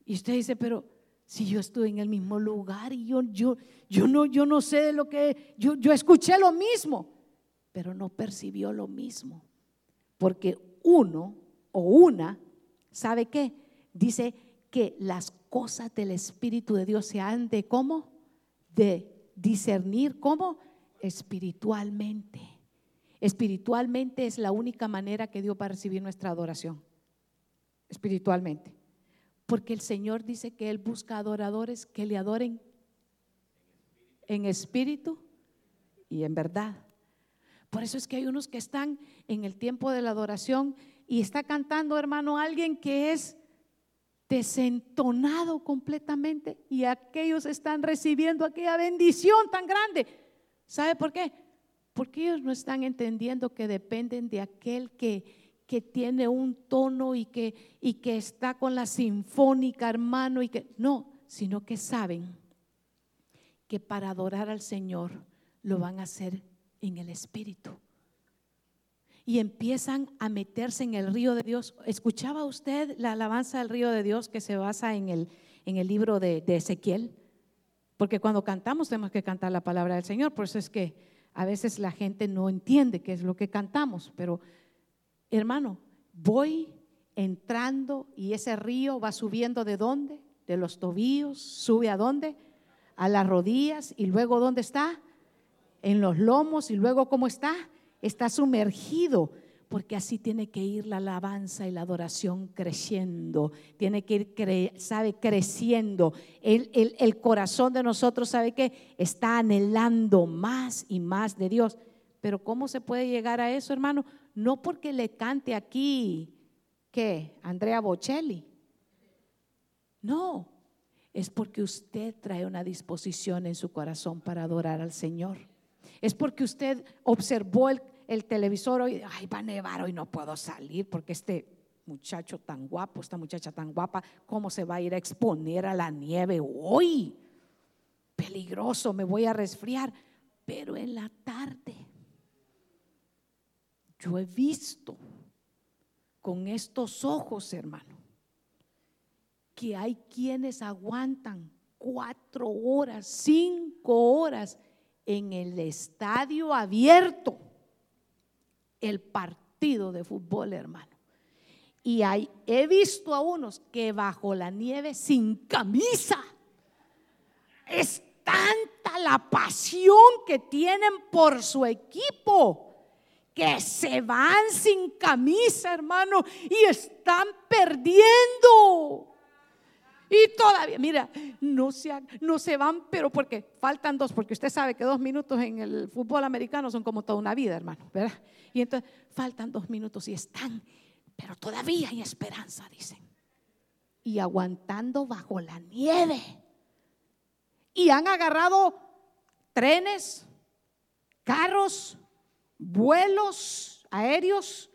Y usted dice, pero si yo estuve en el mismo lugar y yo, yo, yo, no, yo no sé de lo que, yo, yo escuché lo mismo, pero no percibió lo mismo. Porque uno o una, ¿sabe qué? Dice que las cosas del Espíritu de Dios se han de cómo? De discernir cómo? Espiritualmente. Espiritualmente es la única manera que Dios va a recibir nuestra adoración. Espiritualmente. Porque el Señor dice que Él busca adoradores que le adoren en espíritu y en verdad. Por eso es que hay unos que están en el tiempo de la adoración y está cantando, hermano, alguien que es desentonado completamente y aquellos están recibiendo aquella bendición tan grande. ¿Sabe por qué? Porque ellos no están entendiendo que dependen de aquel que que tiene un tono y que, y que está con la sinfónica, hermano, y que no, sino que saben que para adorar al Señor lo van a hacer en el Espíritu. Y empiezan a meterse en el río de Dios. ¿Escuchaba usted la alabanza del río de Dios que se basa en el, en el libro de, Ezequiel? Porque cuando cantamos tenemos que cantar la palabra del Señor. Por eso es que a veces la gente no entiende qué es lo que cantamos. Pero, hermano, voy entrando y ese río va subiendo de dónde? De los tobillos, sube a dónde? A las rodillas y luego ¿dónde está? En los lomos y luego ¿cómo está? Está sumergido porque así tiene que ir la alabanza y la adoración creciendo, tiene que ir, sabe, creciendo. El, el, corazón de nosotros, ¿sabe que Está anhelando más y más de Dios. Pero ¿cómo se puede llegar a eso, hermano? No porque le cante aquí, ¿qué? Andrea Bocelli. No, es porque usted trae una disposición en su corazón para adorar al Señor. Es porque usted observó el, el televisor hoy, ay, va a nevar, hoy no puedo salir porque este muchacho tan guapo, esta muchacha tan guapa, ¿cómo se va a ir a exponer a la nieve hoy? Peligroso, me voy a resfriar. Pero en la tarde yo he visto con estos ojos, hermano, que hay quienes aguantan cuatro horas, cinco horas en el estadio abierto el partido de fútbol, hermano. Y hay, he visto a unos que bajo la nieve sin camisa. Es tanta la pasión que tienen por su equipo que se van sin camisa, hermano, y están perdiendo. Y todavía, mira, no se, no se van, pero porque faltan dos, porque usted sabe que dos minutos en el fútbol americano son como toda una vida, hermano, ¿verdad? Y entonces faltan dos minutos y están, pero todavía hay esperanza, dicen. Y aguantando bajo la nieve. Y han agarrado trenes, carros, vuelos aéreos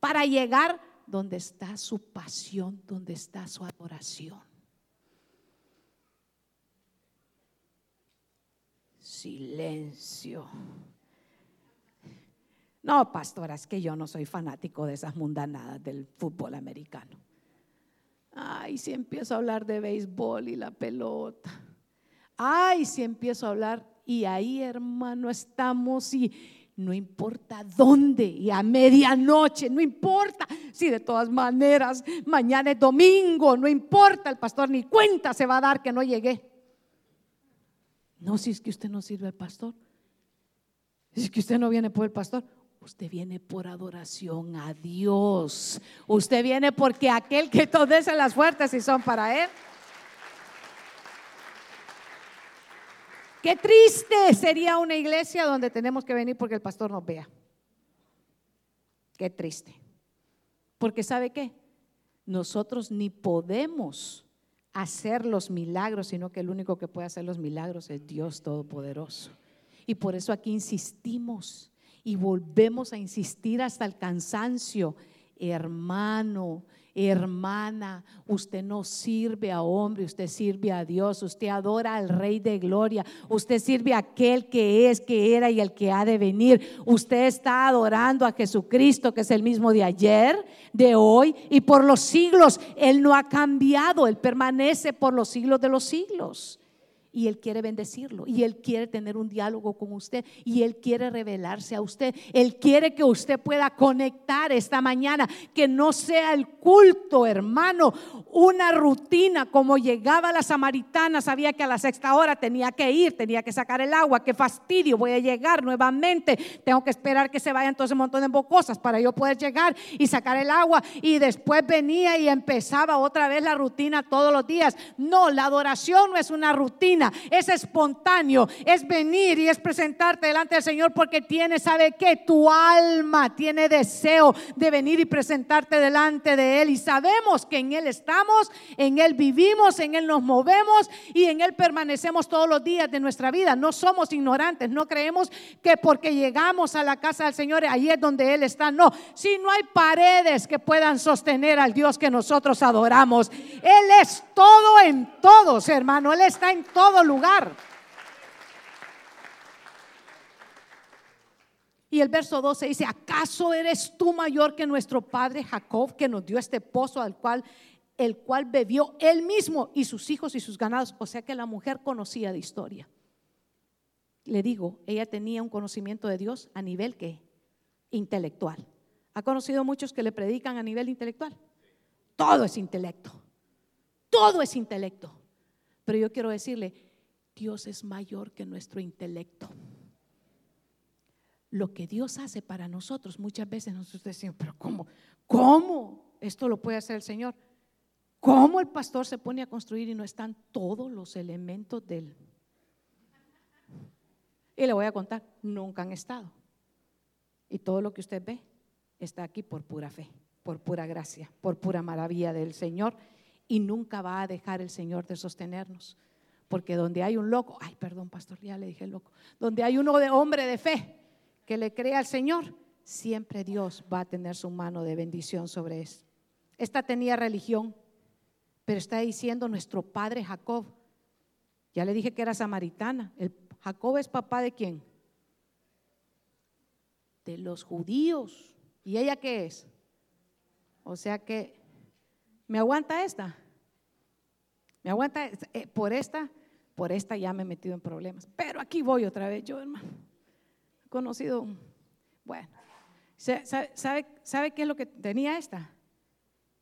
para llegar donde está su pasión, donde está su adoración. Silencio. No, pastora, es que yo no soy fanático de esas mundanadas del fútbol americano. Ay, si empiezo a hablar de béisbol y la pelota. Ay, si empiezo a hablar y ahí, hermano, estamos y no importa dónde y a medianoche, no importa si de todas maneras mañana es domingo, no importa, el pastor ni cuenta se va a dar que no llegué. No, si es que usted no sirve al pastor, si es que usted no viene por el pastor, Usted viene por adoración a Dios. Usted viene porque aquel que todas las fuertes y son para Él. Qué triste sería una iglesia donde tenemos que venir porque el pastor nos vea. Qué triste. Porque ¿sabe qué? Nosotros ni podemos hacer los milagros, sino que el único que puede hacer los milagros es Dios Todopoderoso. Y por eso aquí insistimos y volvemos a insistir hasta el cansancio. Hermano, hermana, usted no sirve a hombre, usted sirve a Dios, usted adora al Rey de Gloria, usted sirve a aquel que es, que era y el que ha de venir. Usted está adorando a Jesucristo, que es el mismo de ayer, de hoy y por los siglos. Él no ha cambiado, Él permanece por los siglos de los siglos y Él quiere bendecirlo y Él quiere tener un diálogo con usted y Él quiere revelarse a usted. Él quiere que usted pueda conectar esta mañana, que no sea el culto, hermano, una rutina como llegaba la samaritana, sabía que a la sexta hora tenía que ir, tenía que sacar el agua, qué fastidio, voy a llegar nuevamente, tengo que esperar que se vayan todos un montón de bocosas para yo poder llegar y sacar el agua y después venía y empezaba otra vez la rutina todos los días. No, la adoración no es una rutina es espontáneo, es venir y es presentarte delante del Señor porque tiene, ¿sabe que Tu alma tiene deseo de venir y presentarte delante de Él y sabemos que en Él estamos, en Él vivimos, en Él nos movemos y en Él permanecemos todos los días de nuestra vida. No somos ignorantes, no creemos que porque llegamos a la casa del Señor, ahí es donde Él está. No, si no hay paredes que puedan sostener al Dios que nosotros adoramos, Él es todo en todos, hermano, Él está en lugar. Y el verso 12 dice, ¿acaso eres tú mayor que nuestro padre Jacob que nos dio este pozo al cual el cual bebió él mismo y sus hijos y sus ganados. O sea que la mujer conocía de historia. Le digo, ella tenía un conocimiento de Dios a nivel que intelectual. ¿Ha conocido muchos que le predican a nivel intelectual? Todo es intelecto. Todo es intelecto. Pero yo quiero decirle, Dios es mayor que nuestro intelecto. Lo que Dios hace para nosotros, muchas veces nosotros decimos, pero ¿cómo? ¿Cómo? Esto lo puede hacer el Señor. ¿Cómo el pastor se pone a construir y no están todos los elementos del... Y le voy a contar, nunca han estado. Y todo lo que usted ve está aquí por pura fe, por pura gracia, por pura maravilla del Señor. Y nunca va a dejar el Señor de sostenernos. Porque donde hay un loco, ay, perdón, pastor, ya le dije loco, donde hay uno de hombre de fe que le crea al Señor, siempre Dios va a tener su mano de bendición sobre él. Esta tenía religión, pero está diciendo nuestro padre Jacob. Ya le dije que era samaritana. Jacob es papá de quién? De los judíos. ¿Y ella qué es? O sea que, ¿me aguanta esta? ¿Me aguanta? Eh, por esta, por esta ya me he metido en problemas. Pero aquí voy otra vez yo, hermano. He conocido, bueno, ¿sabe, sabe qué es lo que tenía esta?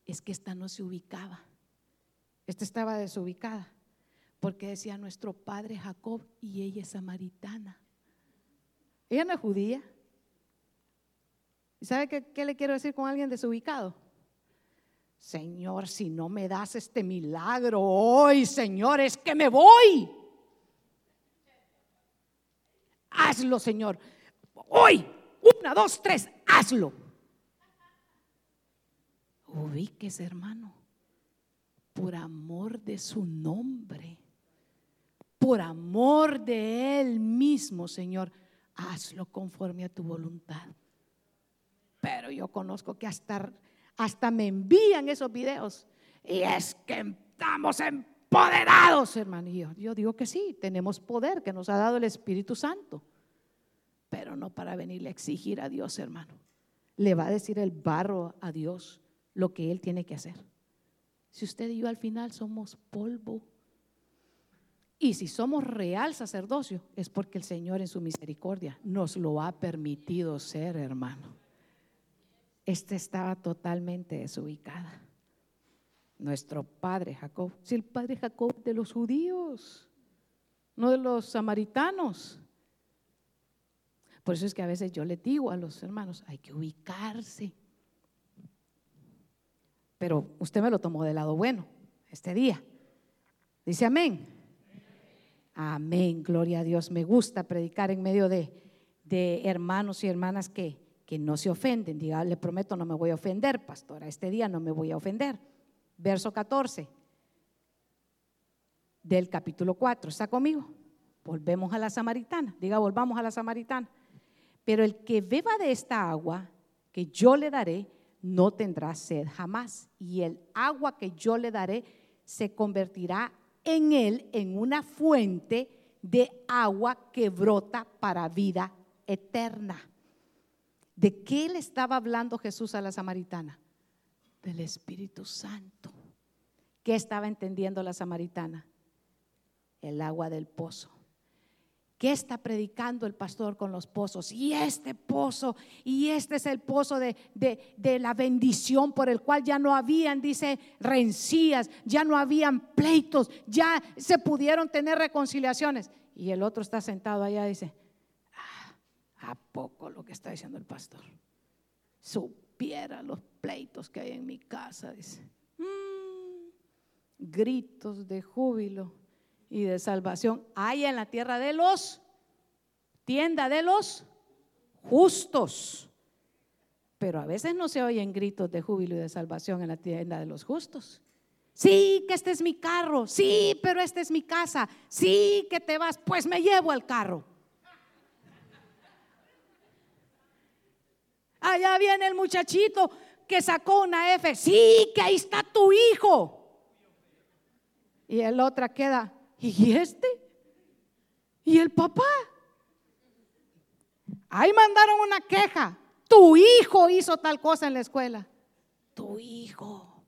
Es que esta no se ubicaba. Esta estaba desubicada porque decía nuestro padre Jacob y ella es samaritana. Ella no es judía. ¿Y sabe qué, le quiero decir con alguien desubicado? Señor, si no me das este milagro hoy, Señor, es que me voy. Hazlo, Señor. Hoy, una, dos, tres, hazlo. Ubíquese, hermano por amor de su nombre, por amor de Él mismo, Señor, hazlo conforme a tu voluntad. Pero yo conozco que hasta, hasta me envían esos videos y es que estamos empoderados, hermano. Yo digo que sí, tenemos poder que nos ha dado el Espíritu Santo, pero no para venirle a exigir a Dios, hermano. Le va a decir el barro a Dios lo que Él tiene que hacer. Si usted y yo al final somos polvo. Y si somos real sacerdocio, es porque el Señor en su misericordia nos lo ha permitido ser, hermano. Este estaba totalmente desubicada. Nuestro padre Jacob, si el padre Jacob de los judíos, no de los samaritanos. Por eso es que a veces yo le digo a los hermanos, hay que ubicarse pero usted me lo tomó del lado bueno este día. Dice amén. Amén, gloria a Dios. Me gusta predicar en medio de, hermanos y hermanas que, que no se ofenden. Diga, le prometo, no me voy a ofender, pastora. Este día no me voy a ofender. Verso 14 del capítulo 4. ¿Está conmigo? Volvemos a la samaritana. Diga, volvamos a la samaritana. Pero el que beba de esta agua que yo le daré, no tendrá sed jamás. Y el agua que yo le daré se convertirá en él en una fuente de agua que brota para vida eterna. ¿De qué le estaba hablando Jesús a la samaritana? Del Espíritu Santo. ¿Qué estaba entendiendo la samaritana? El agua del pozo. ¿Qué está predicando el pastor con los pozos? Y este pozo, y este es el pozo de, la bendición por el cual ya no habían, dice, rencías, ya no habían pleitos, ya se pudieron tener reconciliaciones. Y el otro está sentado allá dice, ¿a poco lo que está diciendo el pastor? Supiera los pleitos que hay en mi casa, dice. Mm, gritos de júbilo y de salvación hay en la tierra de los, tienda de los justos. Pero a veces no se oyen gritos de júbilo y de salvación en la tienda de los justos. Sí, que este es mi carro. Sí, pero esta es mi casa. Sí, que te vas. Pues me llevo el carro. Allá viene el muchachito que sacó una F. Sí, que ahí está tu hijo. Y el otra queda, ¿Y este? ¿Y el papá? Ahí mandaron una queja. Tu hijo hizo tal cosa en la escuela. Tu hijo.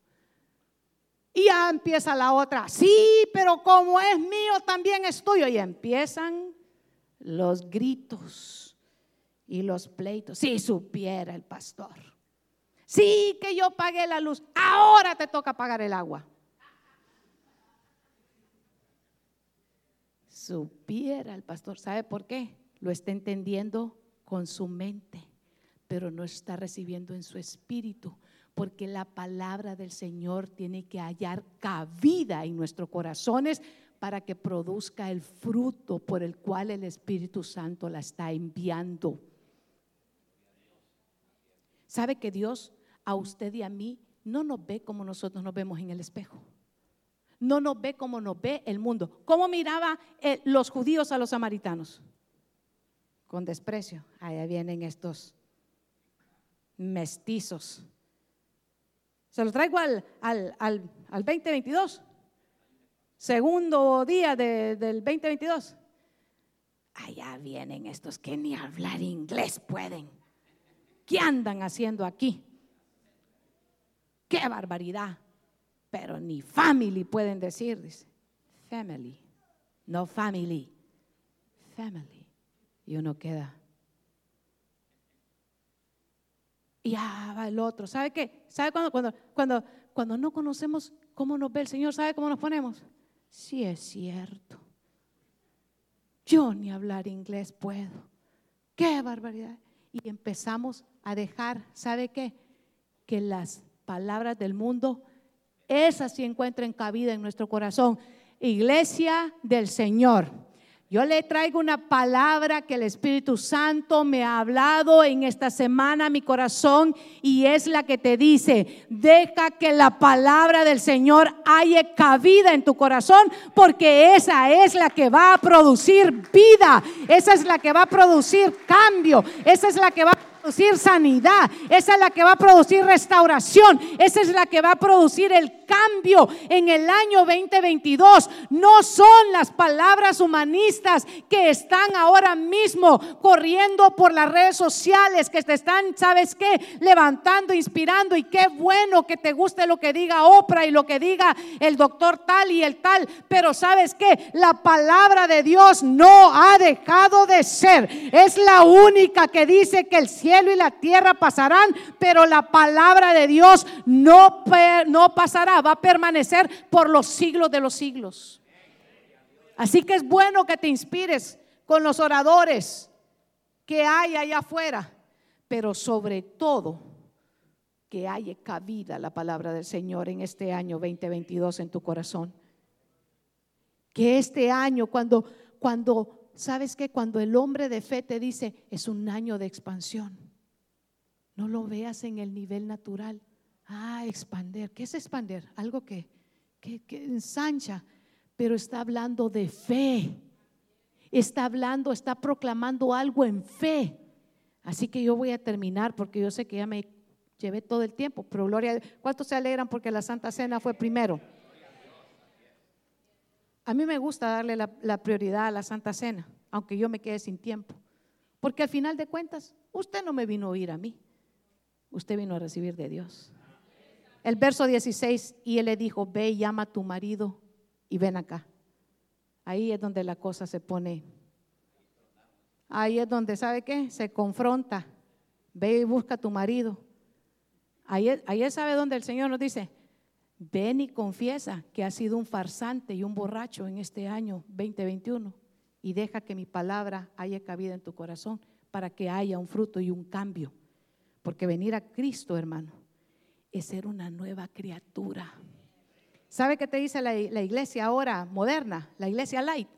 Y ya empieza la otra, sí, pero como es mío, también es tuyo. Y empiezan los gritos y los pleitos. Si supiera el pastor. Sí, que yo pagué la luz. Ahora te toca pagar el agua. Supiera el pastor. ¿Sabe por qué? Lo está entendiendo con su mente, pero no está recibiendo en su espíritu porque la palabra del Señor tiene que hallar cabida en nuestros corazones para que produzca el fruto por el cual el Espíritu Santo la está enviando. ¿Sabe que Dios a usted y a mí no nos ve como nosotros nos vemos en el espejo? No nos ve como nos ve el mundo. ¿Cómo miraba eh, los judíos a los samaritanos? Con desprecio. Allá vienen estos mestizos se lo traigo al, al, al, 2022. Segundo día del 2022. Allá vienen estos que ni hablar inglés pueden. ¿Qué andan haciendo aquí? ¡Qué barbaridad! Pero ni family pueden decir, dice. Family, no family. Family. Y uno queda. y ya va el otro. ¿Sabe qué? ¿Sabe cuando, cuando, cuando, cuando no conocemos cómo nos ve el Señor? ¿Sabe cómo nos ponemos? Sí es cierto. Yo ni hablar inglés puedo. Qué barbaridad. Y empezamos a dejar, ¿sabe qué? Que las palabras del mundo, esas sí encuentren cabida en nuestro corazón. Iglesia del Señor. Yo le traigo una palabra que el Espíritu Santo me ha hablado en esta semana a mi corazón y es la que te dice, deja que la palabra del Señor haya cabida en tu corazón porque esa es la que va a producir vida, esa es la que va a producir cambio, esa es la que va a producir sanidad, esa es la que va a producir restauración, esa es la que va a producir el cambio en el año 2022. No son las palabras humanistas que están ahora mismo corriendo por las redes sociales, que te están, ¿sabes qué? Levantando, inspirando y qué bueno que te guste lo que diga Oprah y lo que diga el doctor tal y el tal, pero ¿sabes qué? La palabra de Dios no ha dejado de ser. Es la única que dice que el cielo y la tierra pasarán, pero la palabra de Dios no, no pasará, va a permanecer por los siglos de los siglos. Así que es bueno que te inspires con los oradores que hay allá afuera, pero sobre todo que haya cabida la palabra del Señor en este año 2022 en tu corazón. Que este año, cuando, cuando, ¿sabes que Cuando el hombre de fe te dice, es un año de expansión. No lo veas en el nivel natural. Ah, expander. ¿Qué es expander? Algo que, que, ensancha, pero está hablando de fe. Está hablando, está proclamando algo en fe. Así que yo voy a terminar porque yo sé que ya me llevé todo el tiempo, pero gloria, ¿cuántos se alegran porque la Santa Cena fue primero? A mí me gusta darle la, prioridad a la Santa Cena, aunque yo me quede sin tiempo. Porque al final de cuentas, usted no me vino a oír a mí usted vino a recibir de Dios. El verso 16, y él le dijo, ve y llama a tu marido y ven acá. Ahí es donde la cosa se pone. Ahí es donde, ¿sabe qué? Se confronta. Ve y busca a tu marido. Ahí, ahí sabe donde el Señor nos dice, ven y confiesa que has sido un farsante y un borracho en este año 2021 y deja que mi palabra haya cabida en tu corazón para que haya un fruto y un cambio. Porque venir a Cristo, hermano, es ser una nueva criatura. ¿Sabe qué te dice la, iglesia ahora moderna, la iglesia light?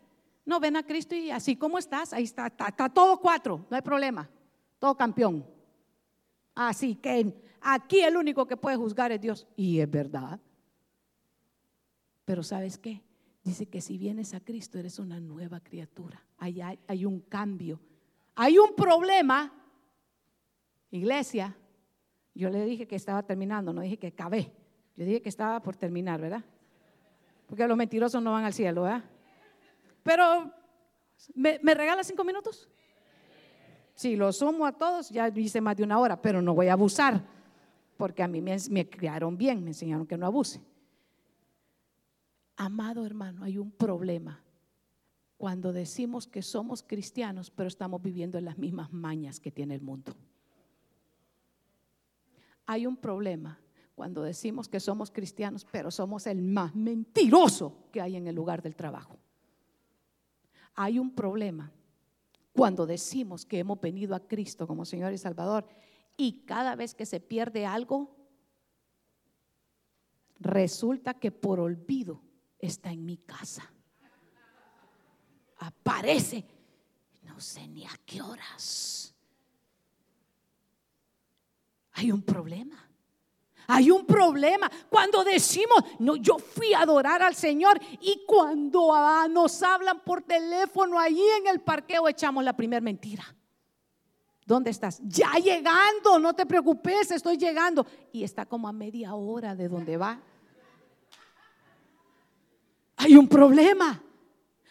No, ven a Cristo y así como estás, ahí está, está, todo cuatro, no hay problema, todo campeón. Así que aquí el único que puede juzgar es Dios. Y es verdad. Pero ¿sabes qué? Dice que si vienes a Cristo eres una nueva criatura. hay, un cambio. Hay un problema, Iglesia, yo le dije que estaba terminando, no dije que acabé. Yo dije que estaba por terminar, ¿verdad? Porque los mentirosos no van al cielo, ¿verdad? Pero, ¿me, regala cinco minutos? Si lo sumo a todos, ya hice más de una hora, pero no voy a abusar, porque a mí me, me criaron bien, me enseñaron que no abuse. Amado hermano, hay un problema cuando decimos que somos cristianos, pero estamos viviendo en las mismas mañas que tiene el mundo. Hay un problema cuando decimos que somos cristianos, pero somos el más mentiroso que hay en el lugar del trabajo. Hay un problema cuando decimos que hemos venido a Cristo como Señor y Salvador y cada vez que se pierde algo, resulta que por olvido está en mi casa. Aparece, no sé ni a qué horas. Hay un problema. Hay un problema cuando decimos, no, yo fui a adorar al Señor y cuando ah, nos hablan por teléfono allí en el parqueo echamos la primera mentira. ¿Dónde estás? Ya llegando, no te preocupes, estoy llegando. Y está como a media hora de donde va. Hay un problema.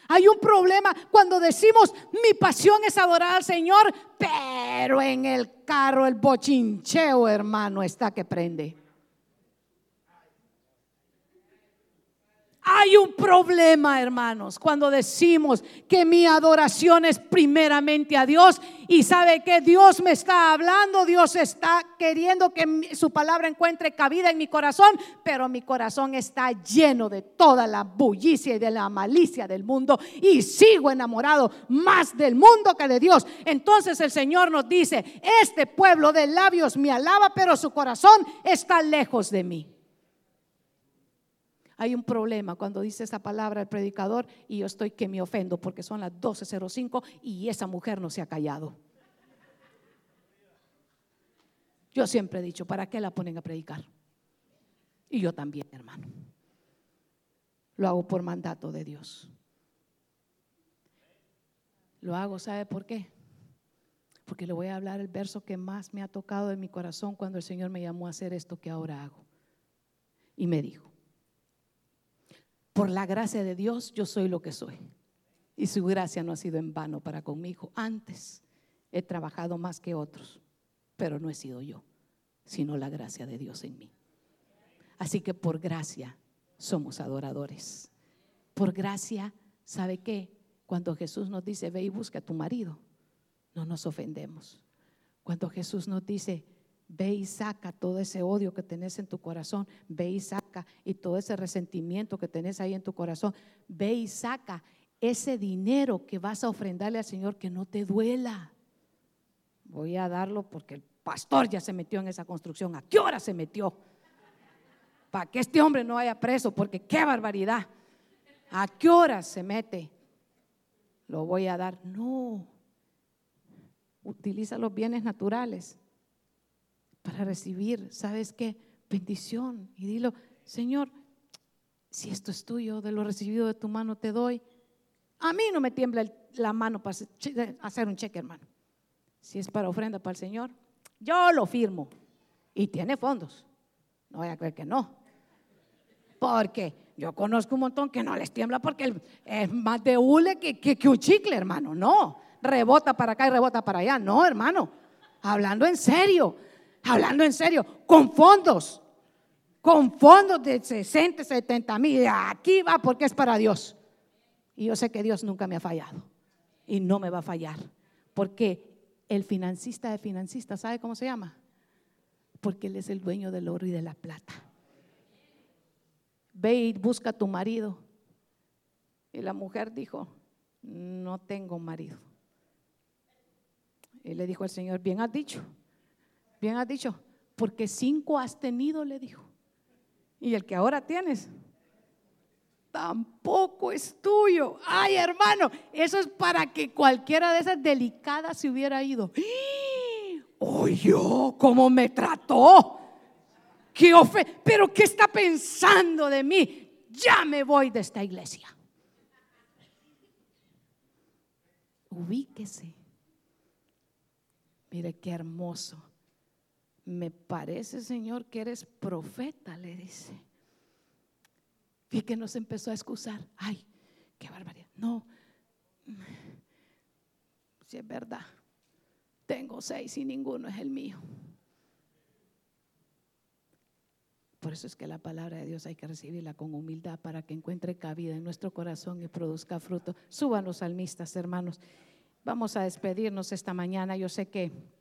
Hay un problema cuando decimos mi pasión es adorar al Señor, pero en el carro el bochincheo, hermano, está que prende. Hay un problema, hermanos, cuando decimos que mi adoración es primeramente a Dios y sabe que Dios me está hablando, Dios está queriendo que su palabra encuentre cabida en mi corazón, pero mi corazón está lleno de toda la bullicia y de la malicia del mundo y sigo enamorado más del mundo que de Dios. Entonces el Señor nos dice, este pueblo de labios me alaba, pero su corazón está lejos de mí. Hay un problema cuando dice esa palabra el predicador y yo estoy que me ofendo porque son las 12.05 y esa mujer no se ha callado. Yo siempre he dicho, ¿para qué la ponen a predicar? Y yo también, hermano. Lo hago por mandato de Dios. Lo hago, ¿sabe por qué? Porque le voy a hablar el verso que más me ha tocado en mi corazón cuando el Señor me llamó a hacer esto que ahora hago. Y me dijo, por la gracia de Dios yo soy lo que soy. Y su gracia no ha sido en vano para conmigo. Antes he trabajado más que otros, pero no he sido yo, sino la gracia de Dios en mí. Así que por gracia somos adoradores. Por gracia, ¿sabe qué? Cuando Jesús nos dice, ve y busca a tu marido, no nos ofendemos. Cuando Jesús nos dice, Ve y saca todo ese odio que tenés en tu corazón. Ve y saca y todo ese resentimiento que tenés ahí en tu corazón. Ve y saca ese dinero que vas a ofrendarle al Señor que no te duela. Voy a darlo porque el pastor ya se metió en esa construcción. ¿A qué hora se metió? Para que este hombre no vaya preso, porque qué barbaridad. ¿A qué hora se mete? Lo voy a dar. No. Utiliza los bienes naturales para recibir, ¿sabes qué? Bendición. Y dilo, Señor, si esto es tuyo, de lo recibido de tu mano te doy. A mí no me tiembla la mano para hacer un cheque, hermano. Si es para ofrenda para el Señor, yo lo firmo. Y tiene fondos. No voy a creer que no. Porque yo conozco un montón que no les tiembla porque es más de hule que, que, que un chicle, hermano. No, rebota para acá y rebota para allá. No, hermano. Hablando en serio hablando en serio, con fondos, con fondos de 60, 70 mil. Aquí va porque es para Dios. Y yo sé que Dios nunca me ha fallado y no me va a fallar. Porque el financista de financistas, ¿sabe cómo se llama? Porque Él es el dueño del oro y de la plata. Ve y busca a tu marido. Y la mujer dijo, no tengo marido. Y le dijo el Señor, bien has dicho, Bien has dicho, porque cinco has tenido, le dijo. Y el que ahora tienes, tampoco es tuyo. Ay, hermano, eso es para que cualquiera de esas delicadas se hubiera ido. Oye, ¿cómo me trató? ¿Qué ¿Pero qué está pensando de mí? Ya me voy de esta iglesia. Ubíquese. Mire qué hermoso me parece, Señor, que eres profeta, le dice. Y que nos empezó a excusar. Ay, qué barbaridad. No, si es verdad, tengo seis y ninguno es el mío. Por eso es que la palabra de Dios hay que recibirla con humildad para que encuentre cabida en nuestro corazón y produzca fruto. Suban los salmistas, hermanos. Vamos a despedirnos esta mañana. Yo sé que